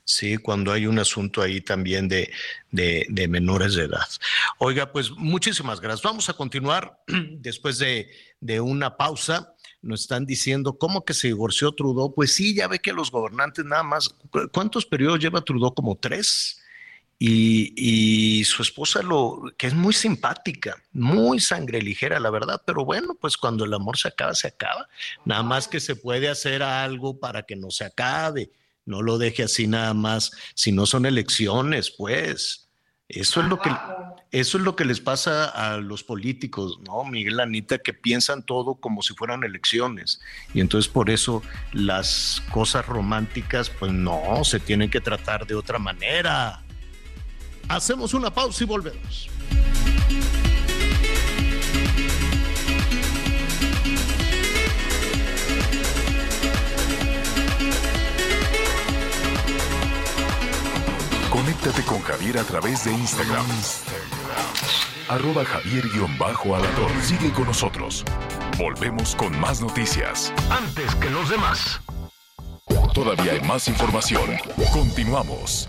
Sí, cuando hay un asunto ahí también de, de, menores de edad. Oiga, pues muchísimas gracias. Vamos a continuar después de, de una pausa nos están diciendo, ¿cómo que se divorció Trudeau? Pues sí, ya ve que los gobernantes nada más, ¿cuántos periodos lleva Trudeau? Como tres. Y, su esposa lo que es muy simpática, muy sangre ligera, la verdad, pero bueno, pues cuando el amor se acaba, se acaba. Nada más que se puede hacer algo para que no se acabe. No lo deje así nada más. Si no son elecciones, pues. Eso es lo que eso es lo que les pasa a los políticos, ¿no? Miguel Anita, que piensan todo como si fueran elecciones. Y entonces por eso las cosas románticas, pues no, se tienen que tratar de otra manera. Hacemos una pausa y volvemos. Conéctate con Javier a través de Instagram. Arroba Javier-Alador. Sigue con nosotros. Volvemos con más noticias. Antes que los demás. Todavía hay más información. Continuamos.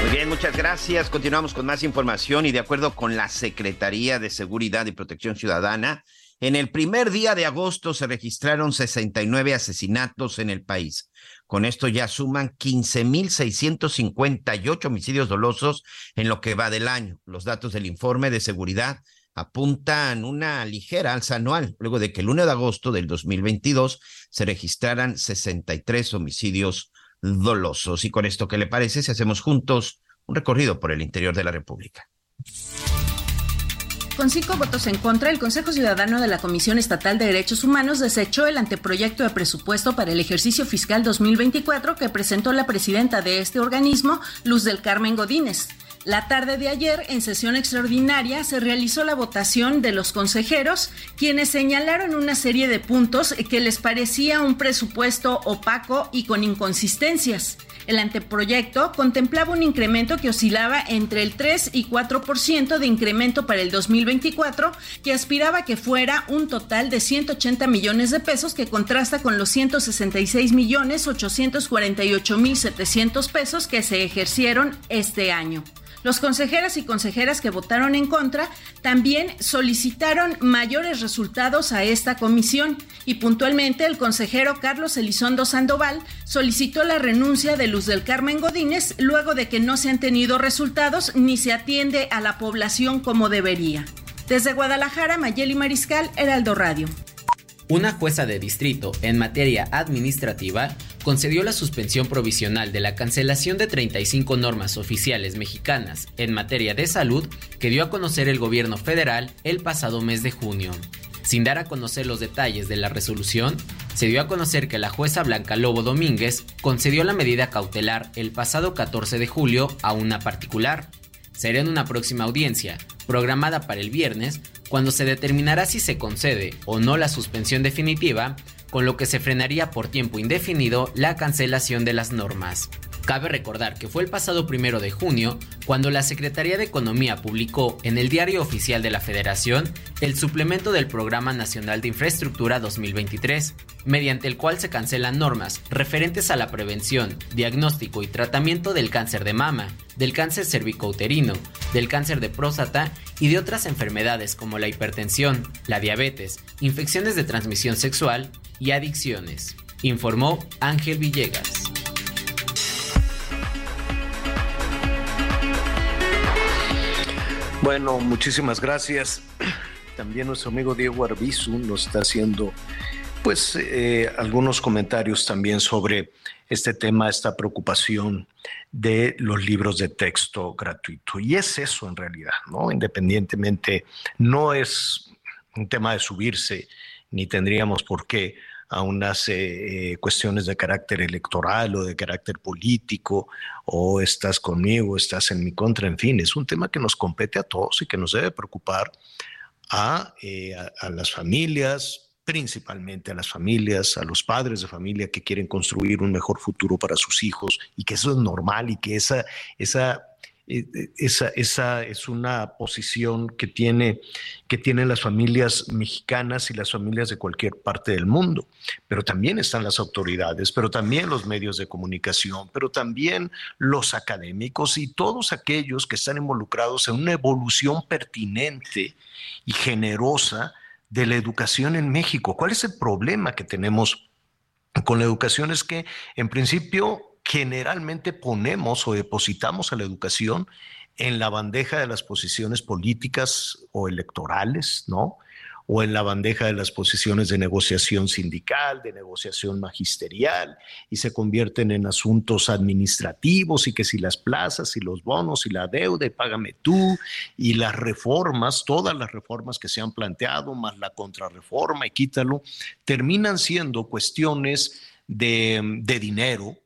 Muy bien, muchas gracias. Continuamos con más información y de acuerdo con la Secretaría de Seguridad y Protección Ciudadana, en el primer día de agosto se registraron 69 asesinatos en el país. Con esto ya suman 15.658 homicidios dolosos en lo que va del año. Los datos del informe de seguridad apuntan una ligera alza anual, luego de que el 1 de agosto del 2022 se registraran 63 homicidios dolosos. Y con esto, ¿qué le parece si hacemos juntos un recorrido por el interior de la República? Con cinco votos en contra, el Consejo Ciudadano de la Comisión Estatal de Derechos Humanos desechó el anteproyecto de presupuesto para el ejercicio fiscal 2024 que presentó la presidenta de este organismo, Luz del Carmen Godínez. La tarde de ayer, en sesión extraordinaria, se realizó la votación de los consejeros, quienes señalaron una serie de puntos que les parecía un presupuesto opaco y con inconsistencias. El anteproyecto contemplaba un incremento que oscilaba entre el 3 y 4% de incremento para el 2024, que aspiraba que fuera un total de 180 millones de pesos, que contrasta con los 166 millones 848 mil 700 pesos que se ejercieron este año. Los consejeras y consejeras que votaron en contra también solicitaron mayores resultados a esta comisión y puntualmente el consejero Carlos Elizondo Sandoval solicitó la renuncia de Luz del Carmen Godínez luego de que no se han tenido resultados ni se atiende a la población como debería. Desde Guadalajara, Mayeli Mariscal, Heraldo Radio. Una jueza de distrito en materia administrativa concedió la suspensión provisional de la cancelación de 35 normas oficiales mexicanas en materia de salud que dio a conocer el gobierno federal el pasado mes de junio. Sin dar a conocer los detalles de la resolución, se dio a conocer que la jueza Blanca Lobo Domínguez concedió la medida cautelar el pasado 14 de julio a una particular. Será en una próxima audiencia, programada para el viernes, cuando se determinará si se concede o no la suspensión definitiva, con lo que se frenaría por tiempo indefinido la cancelación de las normas. Cabe recordar que fue el pasado primero de junio cuando la Secretaría de Economía publicó en el Diario Oficial de la Federación el suplemento del Programa Nacional de Infraestructura 2023, mediante el cual se cancelan normas referentes a la prevención, diagnóstico y tratamiento del cáncer de mama, del cáncer cervicouterino, del cáncer de próstata y de otras enfermedades como la hipertensión, la diabetes, infecciones de transmisión sexual y adicciones, informó Ángel Villegas. Bueno, muchísimas gracias. También nuestro amigo Diego Arbizu nos está haciendo pues eh, algunos comentarios también sobre este tema, esta preocupación de los libros de texto gratuito. Y es eso en realidad, ¿no? Independientemente, no es un tema de subirse, ni tendríamos por qué a unas eh, cuestiones de carácter electoral o de carácter político, o estás conmigo, estás en mi contra, en fin, es un tema que nos compete a todos y que nos debe preocupar a, eh, a las familias, principalmente a las familias, a los padres de familia que quieren construir un mejor futuro para sus hijos y que eso es normal y que esa, esa esa, esa es una posición que, tiene, que tienen las familias mexicanas y las familias de cualquier parte del mundo. Pero también están las autoridades, pero también los medios de comunicación, pero también los académicos y todos aquellos que están involucrados en una evolución pertinente y generosa de la educación en México. ¿Cuál es el problema que tenemos con la educación? Es que en principio generalmente ponemos o depositamos a la educación en la bandeja de las posiciones políticas o electorales, ¿no? O en la bandeja de las posiciones de negociación sindical, de negociación magisterial, y se convierten en asuntos administrativos y que si las plazas y los bonos y la deuda y págame tú y las reformas, todas las reformas que se han planteado, más la contrarreforma y quítalo, terminan siendo cuestiones de, de dinero,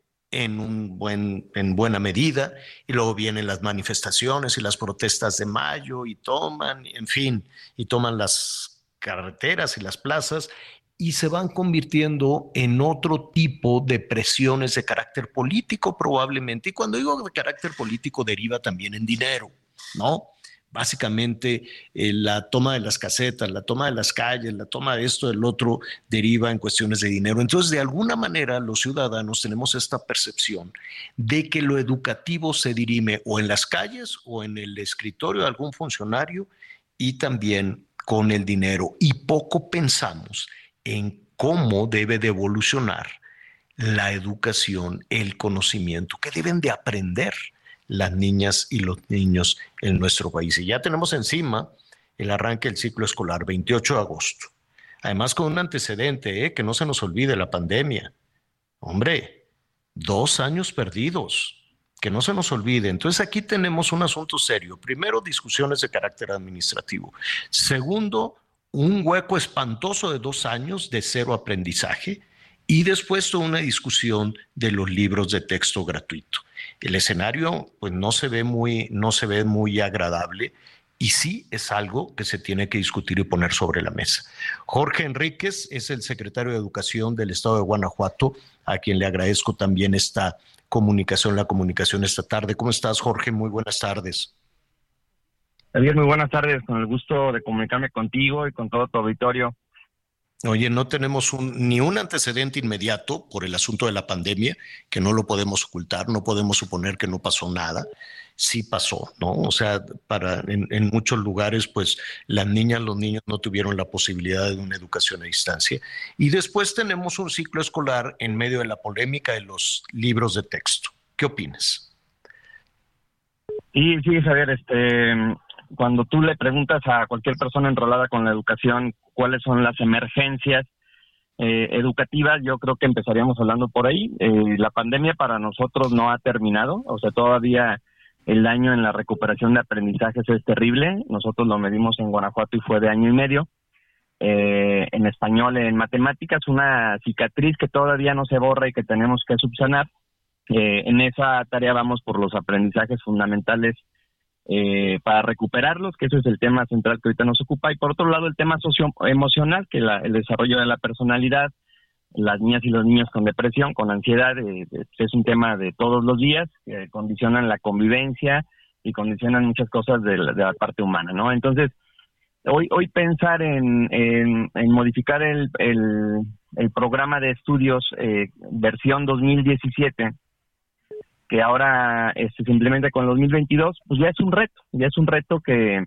en, un buen, en buena medida, y luego vienen las manifestaciones y las protestas de mayo y toman, en fin, y toman las carreteras y las plazas y se van convirtiendo en otro tipo de presiones de carácter político probablemente. Y cuando digo de carácter político deriva también en dinero, ¿no? Básicamente eh, la toma de las casetas, la toma de las calles, la toma de esto, del otro, deriva en cuestiones de dinero. Entonces, de alguna manera, los ciudadanos tenemos esta percepción de que lo educativo se dirime o en las calles o en el escritorio de algún funcionario y también con el dinero. Y poco pensamos en cómo debe de evolucionar la educación, el conocimiento que deben de aprender las niñas y los niños en nuestro país. Y ya tenemos encima el arranque del ciclo escolar, 28 de agosto. Además con un antecedente, ¿eh? que no se nos olvide la pandemia. Hombre, dos años perdidos, que no se nos olvide. Entonces aquí tenemos un asunto serio. Primero, discusiones de carácter administrativo. Segundo, un hueco espantoso de dos años de cero aprendizaje. Y después toda una discusión de los libros de texto gratuito el escenario pues no se ve muy, no se ve muy agradable y sí es algo que se tiene que discutir y poner sobre la mesa. Jorge Enríquez es el secretario de Educación del Estado de Guanajuato, a quien le agradezco también esta comunicación, la comunicación esta tarde. ¿Cómo estás, Jorge? Muy buenas tardes. Javier, muy buenas tardes. Con el gusto de comunicarme contigo y con todo tu auditorio. Oye, no tenemos ni un antecedente inmediato por el asunto de la pandemia, que no lo podemos ocultar, no podemos suponer que no pasó nada. Sí pasó, ¿no? O sea, para, en, muchos lugares, pues las niñas, los niños no tuvieron la posibilidad de una educación a distancia. Y después tenemos un ciclo escolar en medio de la polémica de los libros de texto. ¿Qué opinas? Sí, sí, Javier, este, cuando tú le preguntas a cualquier persona enrolada con la educación cuáles son las emergencias eh, educativas, yo creo que empezaríamos hablando por ahí. Eh, la pandemia para nosotros no ha terminado, o sea, todavía el daño en la recuperación de aprendizajes es terrible. Nosotros lo medimos en Guanajuato y fue de año y medio. Eh, en español, en matemáticas, una cicatriz que todavía no se borra y que tenemos que subsanar. en esa tarea vamos por los aprendizajes fundamentales eh, para recuperarlos, que ese es el tema central que ahorita nos ocupa, y por otro lado el tema socioemocional, que el desarrollo de la personalidad, las niñas y los niños con depresión, con ansiedad, eh, es un tema de todos los días, que condicionan la convivencia y condicionan muchas cosas de la, parte humana, ¿no? Entonces, hoy, hoy pensar en, en, modificar el, el, el, programa de estudios eh, versión 2017, que ahora este, simplemente con el 2022, pues ya es un reto, ya es un reto que,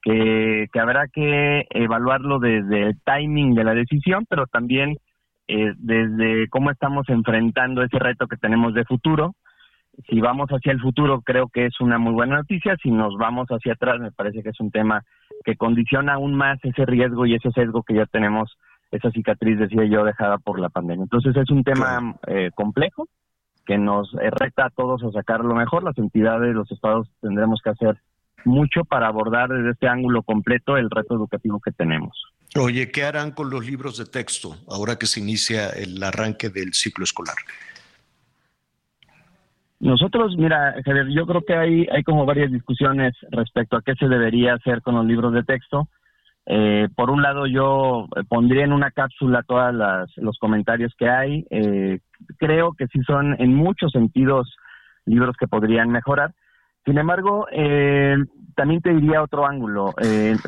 que, habrá que evaluarlo desde el timing de la decisión, pero también eh, desde cómo estamos enfrentando ese reto que tenemos de futuro. Si vamos hacia el futuro, creo que es una muy buena noticia. Si nos vamos hacia atrás, me parece que es un tema que condiciona aún más ese riesgo y ese sesgo que ya tenemos, esa cicatriz, decía yo, dejada por la pandemia. Entonces es un tema eh, complejo que nos reta a todos a sacar lo mejor. Las entidades, los estados tendremos que hacer mucho para abordar desde este ángulo completo el reto educativo que tenemos. Oye, ¿qué harán con los libros de texto ahora que se inicia el arranque del ciclo escolar? Nosotros, mira, Javier, yo creo que hay, hay como varias discusiones respecto a qué se debería hacer con los libros de texto. Eh, por un lado, yo pondría en una cápsula todos los comentarios que hay. Eh, creo que sí son en muchos sentidos libros que podrían mejorar. Sin embargo, eh, también te diría otro ángulo.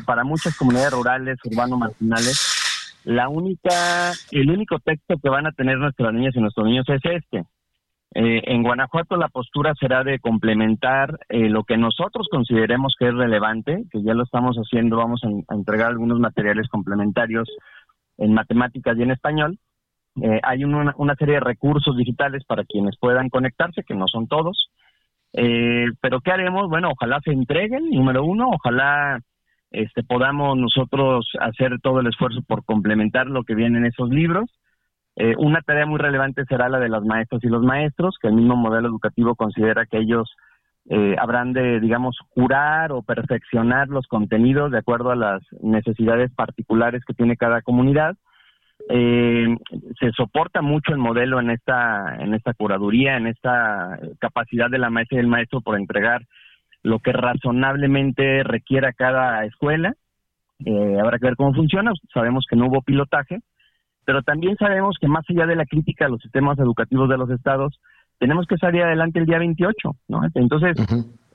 para muchas comunidades rurales, urbano-marginales, la única, el único texto que van a tener nuestras niñas y nuestros niños es este. Eh, en Guanajuato la postura será de complementar eh, lo que nosotros consideremos que es relevante, que ya lo estamos haciendo, vamos a, entregar algunos materiales complementarios en matemáticas y en español. Eh, hay una, serie de recursos digitales para quienes puedan conectarse, que no son todos. pero ¿qué haremos? Bueno, ojalá se entreguen, número uno, ojalá este, podamos nosotros hacer todo el esfuerzo por complementar lo que viene en esos libros eh, una tarea muy relevante será la de las maestras y los maestros, que el mismo modelo educativo considera que ellos eh, habrán de, digamos, curar o perfeccionar los contenidos de acuerdo a las necesidades particulares que tiene cada comunidad. Eh, se soporta mucho el modelo en esta, en esta curaduría, en esta capacidad de la maestra y del maestro por entregar lo que razonablemente requiera cada escuela. habrá que ver cómo funciona. Sabemos que no hubo pilotaje, pero también sabemos que más allá de la crítica a los sistemas educativos de los estados, tenemos que salir adelante el día 28, ¿no? Entonces,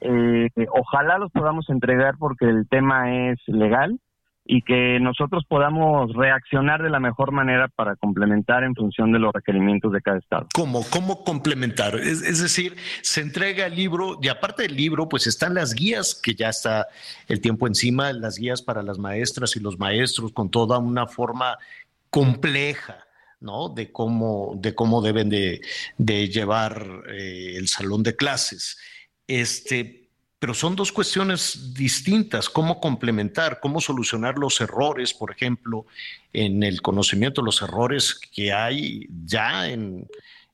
eh, ojalá los podamos entregar porque el tema es legal y que nosotros podamos reaccionar de la mejor manera para complementar en función de los requerimientos de cada estado. ¿Cómo? ¿Cómo complementar? Es, es, decir, se entrega el libro y aparte del libro, pues están las guías, que ya está el tiempo encima, las guías para las maestras y los maestros con toda una forma compleja, ¿no? De cómo, de cómo deben de, llevar eh, el salón de clases. Este, pero son dos cuestiones distintas, cómo complementar, cómo solucionar los errores, por ejemplo, en el conocimiento los errores que hay ya en,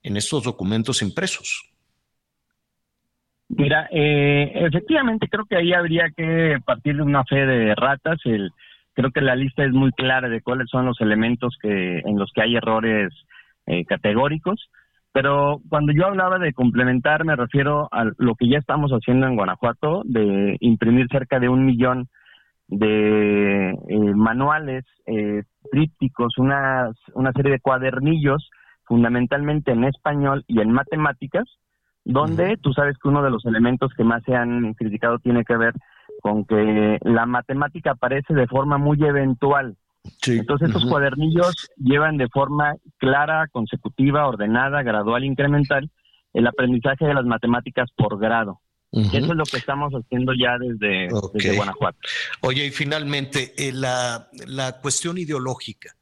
estos documentos impresos. Mira, eh, efectivamente creo que ahí habría que partir de una fe de ratas, el, creo que la lista es muy clara de cuáles son los elementos que en los que hay errores eh, categóricos. Pero cuando yo hablaba de complementar, me refiero a lo que ya estamos haciendo en Guanajuato, de imprimir cerca de un millón de eh, manuales, eh, trípticos, una, una serie de cuadernillos, fundamentalmente en español y en matemáticas, donde tú sabes que uno de los elementos que más se han criticado tiene que ver con que la matemática aparece de forma muy eventual. Entonces estos cuadernillos llevan de forma clara, consecutiva, ordenada, gradual, incremental el aprendizaje de las matemáticas por grado. Eso es lo que estamos haciendo ya desde, Guanajuato. Oye, y finalmente, eh, la, cuestión ideológica,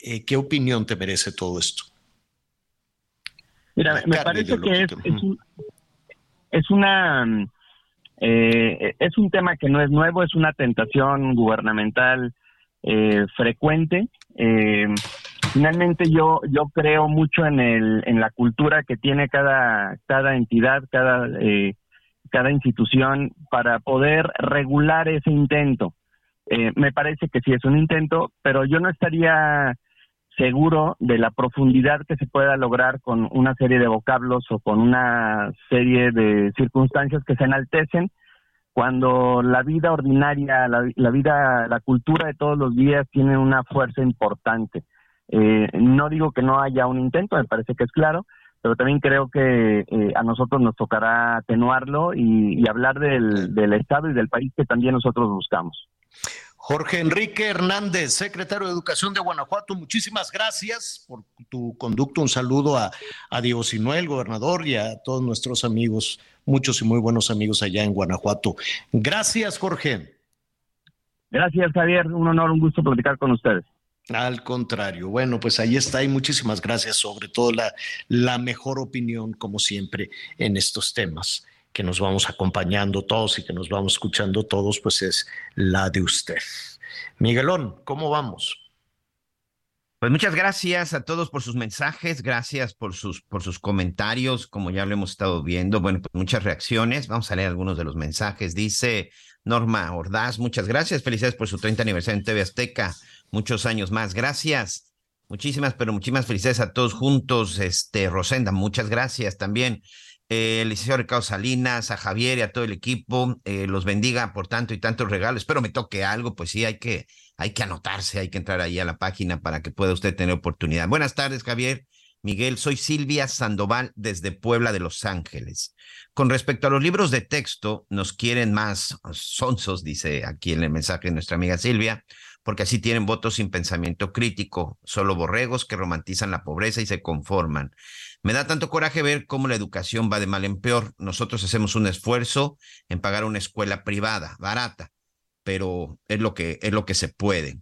eh, ¿qué opinión te merece todo esto? Mira, me parece que es, es una eh, es un tema que no es nuevo, es una tentación gubernamental eh, frecuente. Eh, finalmente yo yo creo mucho en el en la cultura que tiene cada cada entidad, cada eh, cada institución para poder regular ese intento. me parece que sí es un intento, pero yo no estaría seguro de la profundidad que se pueda lograr con una serie de vocablos o con una serie de circunstancias que se enaltecen cuando la vida ordinaria, la, vida, la cultura de todos los días tiene una fuerza importante. Eh, no digo que no haya un intento, me parece que es claro, pero también creo que eh, a nosotros nos tocará atenuarlo y, hablar del, del Estado y del país que también nosotros buscamos. Jorge Enrique Hernández, secretario de Educación de Guanajuato, muchísimas gracias por tu conducto. Un saludo a, a Diego Sinuel, gobernador, y a todos nuestros amigos, muchos y muy buenos amigos allá en Guanajuato. Gracias, Jorge. Gracias, Javier. Un honor, un gusto platicar con ustedes. Al contrario, bueno, pues ahí está y muchísimas gracias, sobre todo la, la mejor opinión, como siempre, en estos temas que nos vamos acompañando todos y que nos vamos escuchando todos, pues es la de usted. Miguelón, ¿cómo vamos? Pues muchas gracias a todos por sus mensajes, gracias por sus, por sus comentarios, como ya lo hemos estado viendo, bueno, pues muchas reacciones, vamos a leer algunos de los mensajes. Dice Norma Ordaz, muchas gracias, felicidades por su 30 aniversario en TV Azteca, muchos años más, gracias. Muchísimas, pero muchísimas felicidades a todos juntos. Este, Rosenda, muchas gracias también. Eh, el licenciado Ricardo Salinas, a Javier y a todo el equipo, eh, los bendiga por tanto y tantos regalos. Espero me toque algo, pues sí, hay que, hay que anotarse, hay que entrar ahí a la página para que pueda usted tener oportunidad. Buenas tardes, Javier. Miguel, soy Silvia Sandoval desde Puebla de Los Ángeles. Con respecto a los libros de texto, nos quieren más sonsos, dice aquí en el mensaje de nuestra amiga Silvia, porque así tienen votos sin pensamiento crítico, solo borregos que romantizan la pobreza y se conforman. Me da tanto coraje ver cómo la educación va de mal en peor. Nosotros hacemos un esfuerzo en pagar una escuela privada, barata, pero es lo que, es lo que se puede.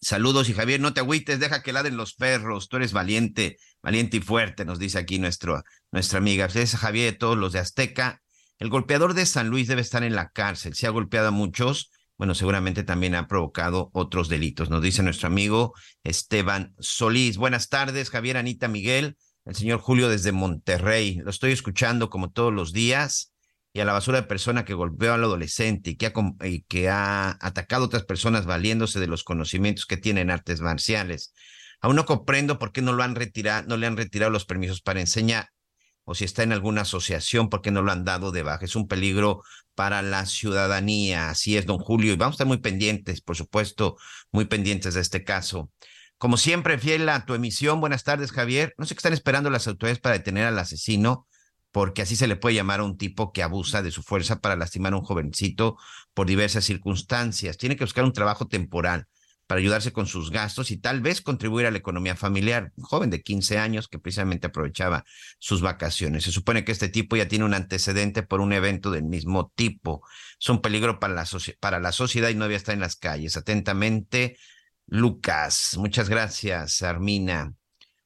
Saludos y Javier, no te agüites, deja que laden los perros, tú eres valiente, valiente y fuerte, nos dice aquí nuestro, nuestra amiga. Es Javier, todos los de Azteca. El golpeador de San Luis debe estar en la cárcel. Si ha golpeado a muchos, bueno, seguramente también ha provocado otros delitos, nos dice nuestro amigo Esteban Solís. Buenas tardes, Javier, Anita, Miguel, el señor Julio desde Monterrey. Lo estoy escuchando como todos los días y a la basura de persona que golpeó al adolescente y que, ha, que ha atacado a otras personas valiéndose de los conocimientos que tienen artes marciales. Aún no comprendo por qué no lo han retirado, no le han retirado los permisos para enseñar, o si está en alguna asociación, por qué no lo han dado de baja. Es un peligro para la ciudadanía. Así es, don Julio, y vamos a estar muy pendientes, por supuesto, muy pendientes de este caso. Como siempre, fiel a tu emisión, buenas tardes, Javier. No sé qué están esperando las autoridades para detener al asesino porque así se le puede llamar a un tipo que abusa de su fuerza para lastimar a un jovencito por diversas circunstancias. Tiene que buscar un trabajo temporal para ayudarse con sus gastos y tal vez contribuir a la economía familiar. Un joven de 15 años que precisamente aprovechaba sus vacaciones. Se supone que este tipo ya tiene un antecedente por un evento del mismo tipo. Es un peligro para la, para la sociedad y no debe estar en las calles. Atentamente, Lucas. Muchas gracias, Armina.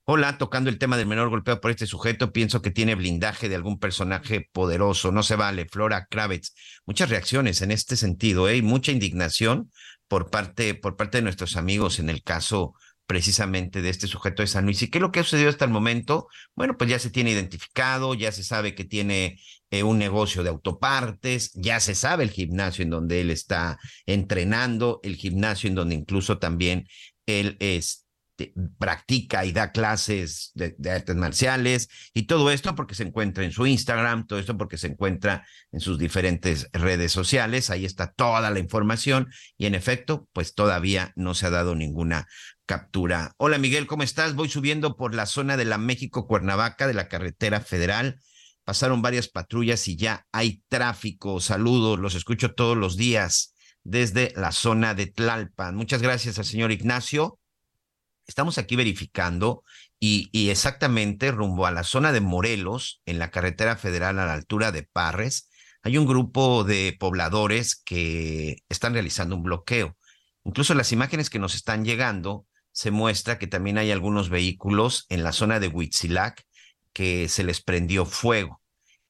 Hola, tocando el tema del menor golpeado por este sujeto, pienso que tiene blindaje de algún personaje poderoso. No se vale. Flora Kravitz. Muchas reacciones en este sentido, ¿eh? mucha indignación por parte, por parte de nuestros amigos en el caso precisamente de este sujeto de San Luis. ¿Y qué es lo que ha sucedido hasta el momento? Bueno, pues ya se tiene identificado, ya se sabe que tiene eh, un negocio de autopartes, ya se sabe el gimnasio en donde él está entrenando, el gimnasio en donde incluso también él es practica y da clases de, artes marciales y todo esto porque se encuentra en su Instagram, todo esto porque se encuentra en sus diferentes redes sociales, ahí está toda la información y en efecto, pues todavía no se ha dado ninguna captura. Hola Miguel, ¿cómo estás? Voy subiendo por la zona de la México Cuernavaca de la carretera federal. Pasaron varias patrullas y ya hay tráfico. Saludos, los escucho todos los días desde la zona de Tlalpan. Muchas gracias al señor Ignacio estamos aquí verificando y, exactamente rumbo a la zona de Morelos, en la carretera federal a la altura de Parres, hay un grupo de pobladores que están realizando un bloqueo. Incluso las imágenes que nos están llegando se muestra que también hay algunos vehículos en la zona de Huitzilac que se les prendió fuego.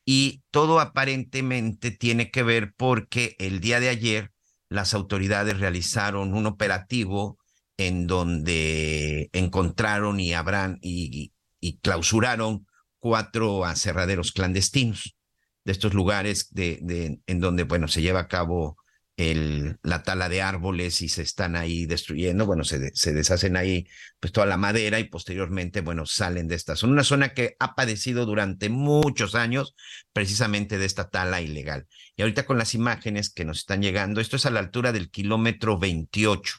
Y todo aparentemente tiene que ver porque el día de ayer las autoridades realizaron un operativo en donde encontraron y habrán y, clausuraron cuatro aserraderos clandestinos de estos lugares de, en donde bueno se lleva a cabo el, la tala de árboles y se están ahí destruyendo, bueno, se, se, deshacen ahí pues toda la madera y posteriormente, bueno, salen de esta zona. Una zona que ha padecido durante muchos años precisamente de esta tala ilegal. Y ahorita con las imágenes que nos están llegando, esto es a la altura del kilómetro 28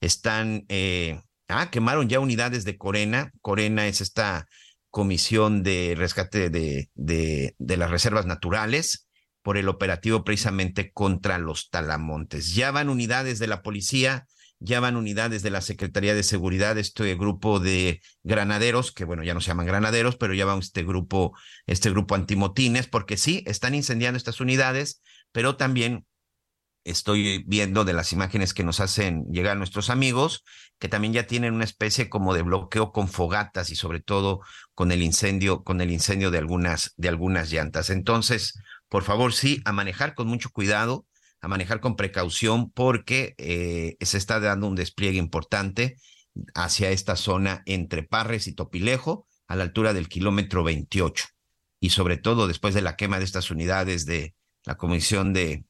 están, eh, ah, quemaron ya unidades de Corena. Corena es esta comisión de rescate de, de, las reservas naturales por el operativo precisamente contra los talamontes. Ya van unidades de la policía, ya van unidades de la Secretaría de Seguridad, este grupo de granaderos, que bueno, ya no se llaman granaderos, pero ya va este grupo, este grupo antimotines, porque sí, están incendiando estas unidades, pero también estoy viendo de las imágenes que nos hacen llegar nuestros amigos, que también ya tienen una especie como de bloqueo con fogatas y sobre todo con el incendio, con el incendio de algunas, de algunas llantas. Entonces, por favor, sí, a manejar con mucho cuidado, a manejar con precaución, porque eh, se está dando un despliegue importante hacia esta zona entre Parres y Topilejo, a la altura del kilómetro 28. Y sobre todo después de la quema de estas unidades de la Comisión de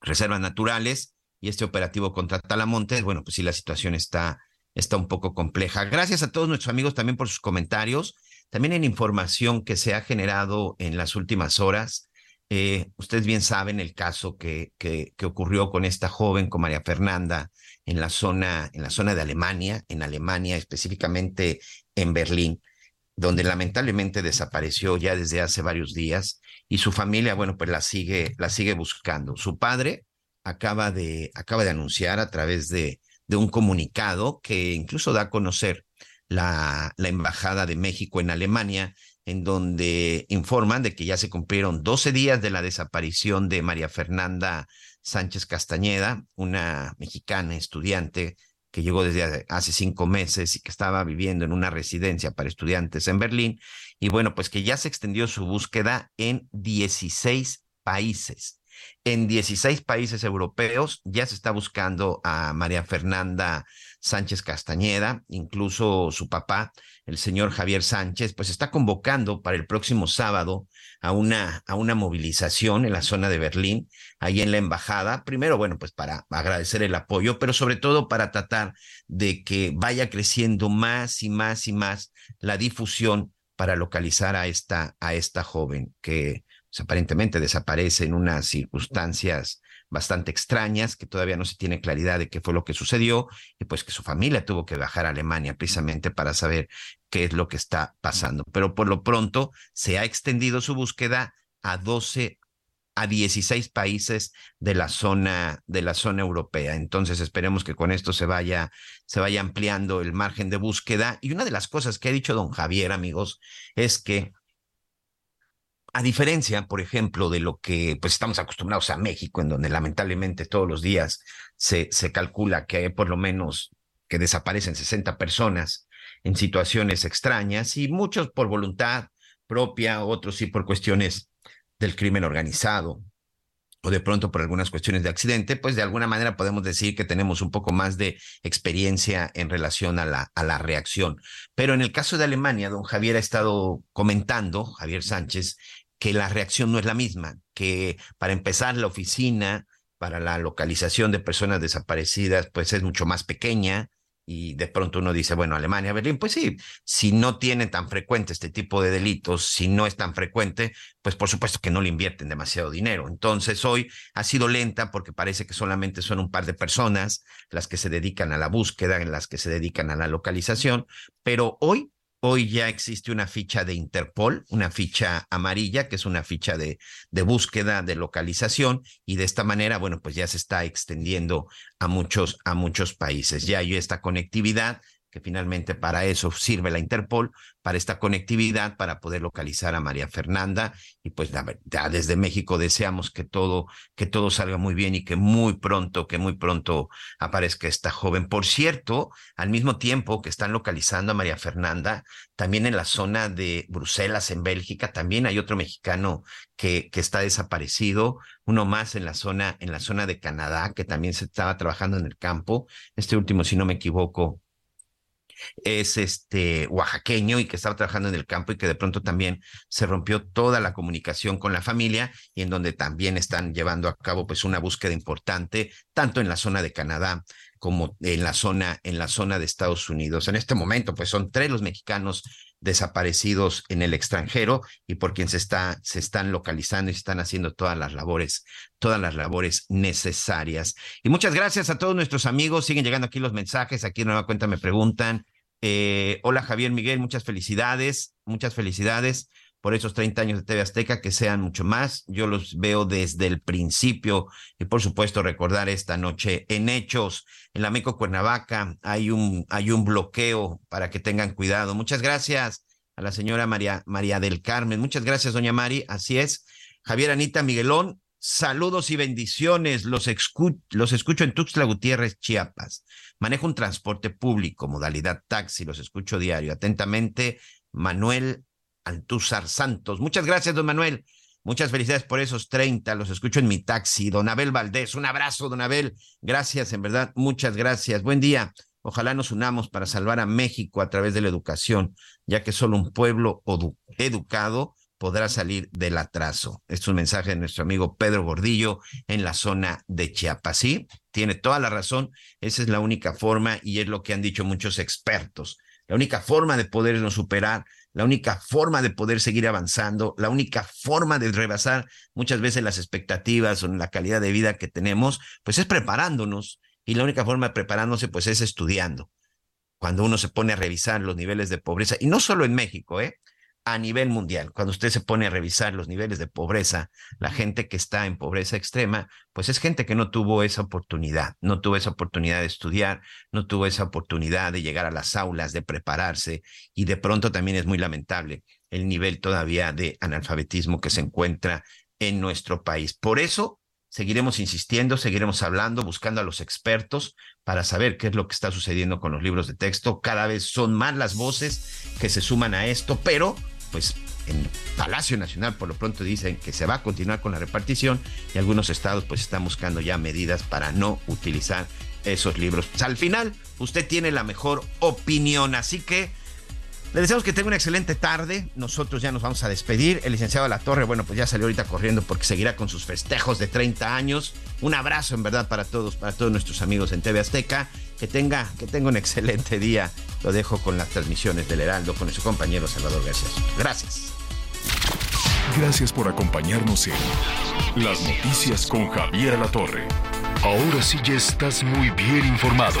reservas naturales y este operativo contra Talamontes, bueno, pues sí, la situación está, está un poco compleja. Gracias a todos nuestros amigos también por sus comentarios, también en información que se ha generado en las últimas horas. Eh, ustedes bien saben el caso que, que, que, ocurrió con esta joven, con María Fernanda, en la zona, en la zona de Alemania, en Alemania, específicamente en Berlín, donde lamentablemente desapareció ya desde hace varios días y su familia, bueno, pues la sigue, la sigue buscando. Su padre acaba de, acaba de anunciar a través de, de un comunicado que incluso da a conocer la, la Embajada de México en Alemania, en donde informan de que ya se cumplieron 12 días de la desaparición de María Fernanda Sánchez Castañeda, una mexicana estudiante que llegó desde hace cinco meses y que estaba viviendo en una residencia para estudiantes en Berlín. Y bueno, pues que ya se extendió su búsqueda en 16 países. En 16 países europeos ya se está buscando a María Fernanda Sánchez Castañeda, incluso su papá, el señor Javier Sánchez, pues está convocando para el próximo sábado a una, a una movilización en la zona de Berlín, ahí en la embajada. Primero, bueno, pues para agradecer el apoyo, pero sobre todo para tratar de que vaya creciendo más y más y más la difusión para localizar a esta, a esta joven que pues, aparentemente desaparece en unas circunstancias bastante extrañas, que todavía no se tiene claridad de qué fue lo que sucedió, y pues que su familia tuvo que viajar a Alemania precisamente para saber qué es lo que está pasando. Pero por lo pronto se ha extendido su búsqueda a 12 a 16 países de la zona de la zona europea. Entonces esperemos que con esto se vaya se vaya ampliando el margen de búsqueda y una de las cosas que ha dicho don Javier, amigos, es que a diferencia, por ejemplo, de lo que pues estamos acostumbrados a México, en donde lamentablemente todos los días se, se calcula que hay por lo menos que desaparecen 60 personas en situaciones extrañas y muchos por voluntad propia, otros sí por cuestiones del crimen organizado o de pronto por algunas cuestiones de accidente, pues de alguna manera podemos decir que tenemos un poco más de experiencia en relación a la, a la reacción. Pero en el caso de Alemania, don Javier ha estado comentando, Javier Sánchez, que la reacción no es la misma, que para empezar la oficina para la localización de personas desaparecidas pues es mucho más pequeña y de pronto uno dice, bueno, Alemania, Berlín, pues sí, si no tiene tan frecuente este tipo de delitos, si no es tan frecuente, pues por supuesto que no le invierten demasiado dinero. Entonces hoy ha sido lenta porque parece que solamente son un par de personas las que se dedican a la búsqueda, en las que se dedican a la localización, pero hoy Hoy ya existe una ficha de Interpol, una ficha amarilla, que es una ficha de, de, búsqueda, de localización, y de esta manera, bueno, pues ya se está extendiendo a muchos, a muchos países. Ya hay esta conectividad que finalmente para eso sirve la Interpol, para esta conectividad, para poder localizar a María Fernanda. Y pues ya desde México deseamos que todo, que todo salga muy bien y que muy pronto, que muy pronto aparezca esta joven. Por cierto, al mismo tiempo que están localizando a María Fernanda, también en la zona de Bruselas, en Bélgica, también hay otro mexicano que, que está desaparecido, uno más en la zona, en la zona de Canadá, que también se estaba trabajando en el campo. Este último, si no me equivoco, es este oaxaqueño y que estaba trabajando en el campo y que de pronto también se rompió toda la comunicación con la familia y en donde también están llevando a cabo pues una búsqueda importante tanto en la zona de Canadá como en la zona en la zona de Estados Unidos. En este momento pues son tres los mexicanos desaparecidos en el extranjero y por quien se está se están localizando y se están haciendo todas las labores todas las labores necesarias. Y muchas gracias a todos nuestros amigos, siguen llegando aquí los mensajes, aquí en nueva cuenta me preguntan, eh, hola Javier Miguel, muchas felicidades, muchas felicidades por esos 30 años de TV Azteca, que sean mucho más. Yo los veo desde el principio y por supuesto recordar esta noche en Hechos, en la Meco Cuernavaca, hay un, hay un bloqueo para que tengan cuidado. Muchas gracias a la señora María, María del Carmen. Muchas gracias, doña Mari. Así es. Javier Anita Miguelón, Saludos y bendiciones. Los, los escucho en Tuxtla Gutiérrez, Chiapas. Manejo un transporte público, modalidad taxi. Los escucho diario. Atentamente, Manuel Altúzar Santos. Muchas gracias, don Manuel. Muchas felicidades por esos 30. Los escucho en mi taxi. Don Abel Valdés. Un abrazo, don Abel. Gracias, en verdad. Muchas gracias. Buen día. Ojalá nos unamos para salvar a México a través de la educación, ya que solo un pueblo educado podrá salir del atraso. Este es un mensaje de nuestro amigo Pedro Gordillo en la zona de Chiapas. Sí, tiene toda la razón. Esa es la única forma y es lo que han dicho muchos expertos. La única forma de podernos superar, la única forma de poder seguir avanzando, la única forma de rebasar muchas veces las expectativas o la calidad de vida que tenemos, pues es preparándonos. Y la única forma de preparándose, pues es estudiando. Cuando uno se pone a revisar los niveles de pobreza, y no solo en México, ¿eh? A nivel mundial. Cuando usted se pone a revisar los niveles de pobreza, la gente que está en pobreza extrema, pues es gente que no tuvo esa oportunidad, no tuvo esa oportunidad de estudiar, no tuvo esa oportunidad de llegar a las aulas, de prepararse y de pronto también es muy lamentable el nivel todavía de analfabetismo que se encuentra en nuestro país. Por eso seguiremos insistiendo, seguiremos hablando, buscando a los expertos para saber qué es lo que está sucediendo con los libros de texto. Cada vez son más las voces que se suman a esto, pero pues en Palacio Nacional por lo pronto dicen que se va a continuar con la repartición y algunos estados pues están buscando ya medidas para no utilizar esos libros. Pues, al final usted tiene la mejor opinión, así que le deseamos que tenga una excelente tarde. Nosotros ya nos vamos a despedir. El licenciado La Torre, bueno, pues ya salió ahorita corriendo porque seguirá con sus festejos de 30 años. Un abrazo en verdad para todos, para todos nuestros amigos en TV Azteca. Que tenga, que tenga un excelente día. Lo dejo con las transmisiones del Heraldo con su compañero Salvador García. Gracias. Gracias por acompañarnos en Las Noticias con Javier La Torre. Ahora sí ya estás muy bien informado.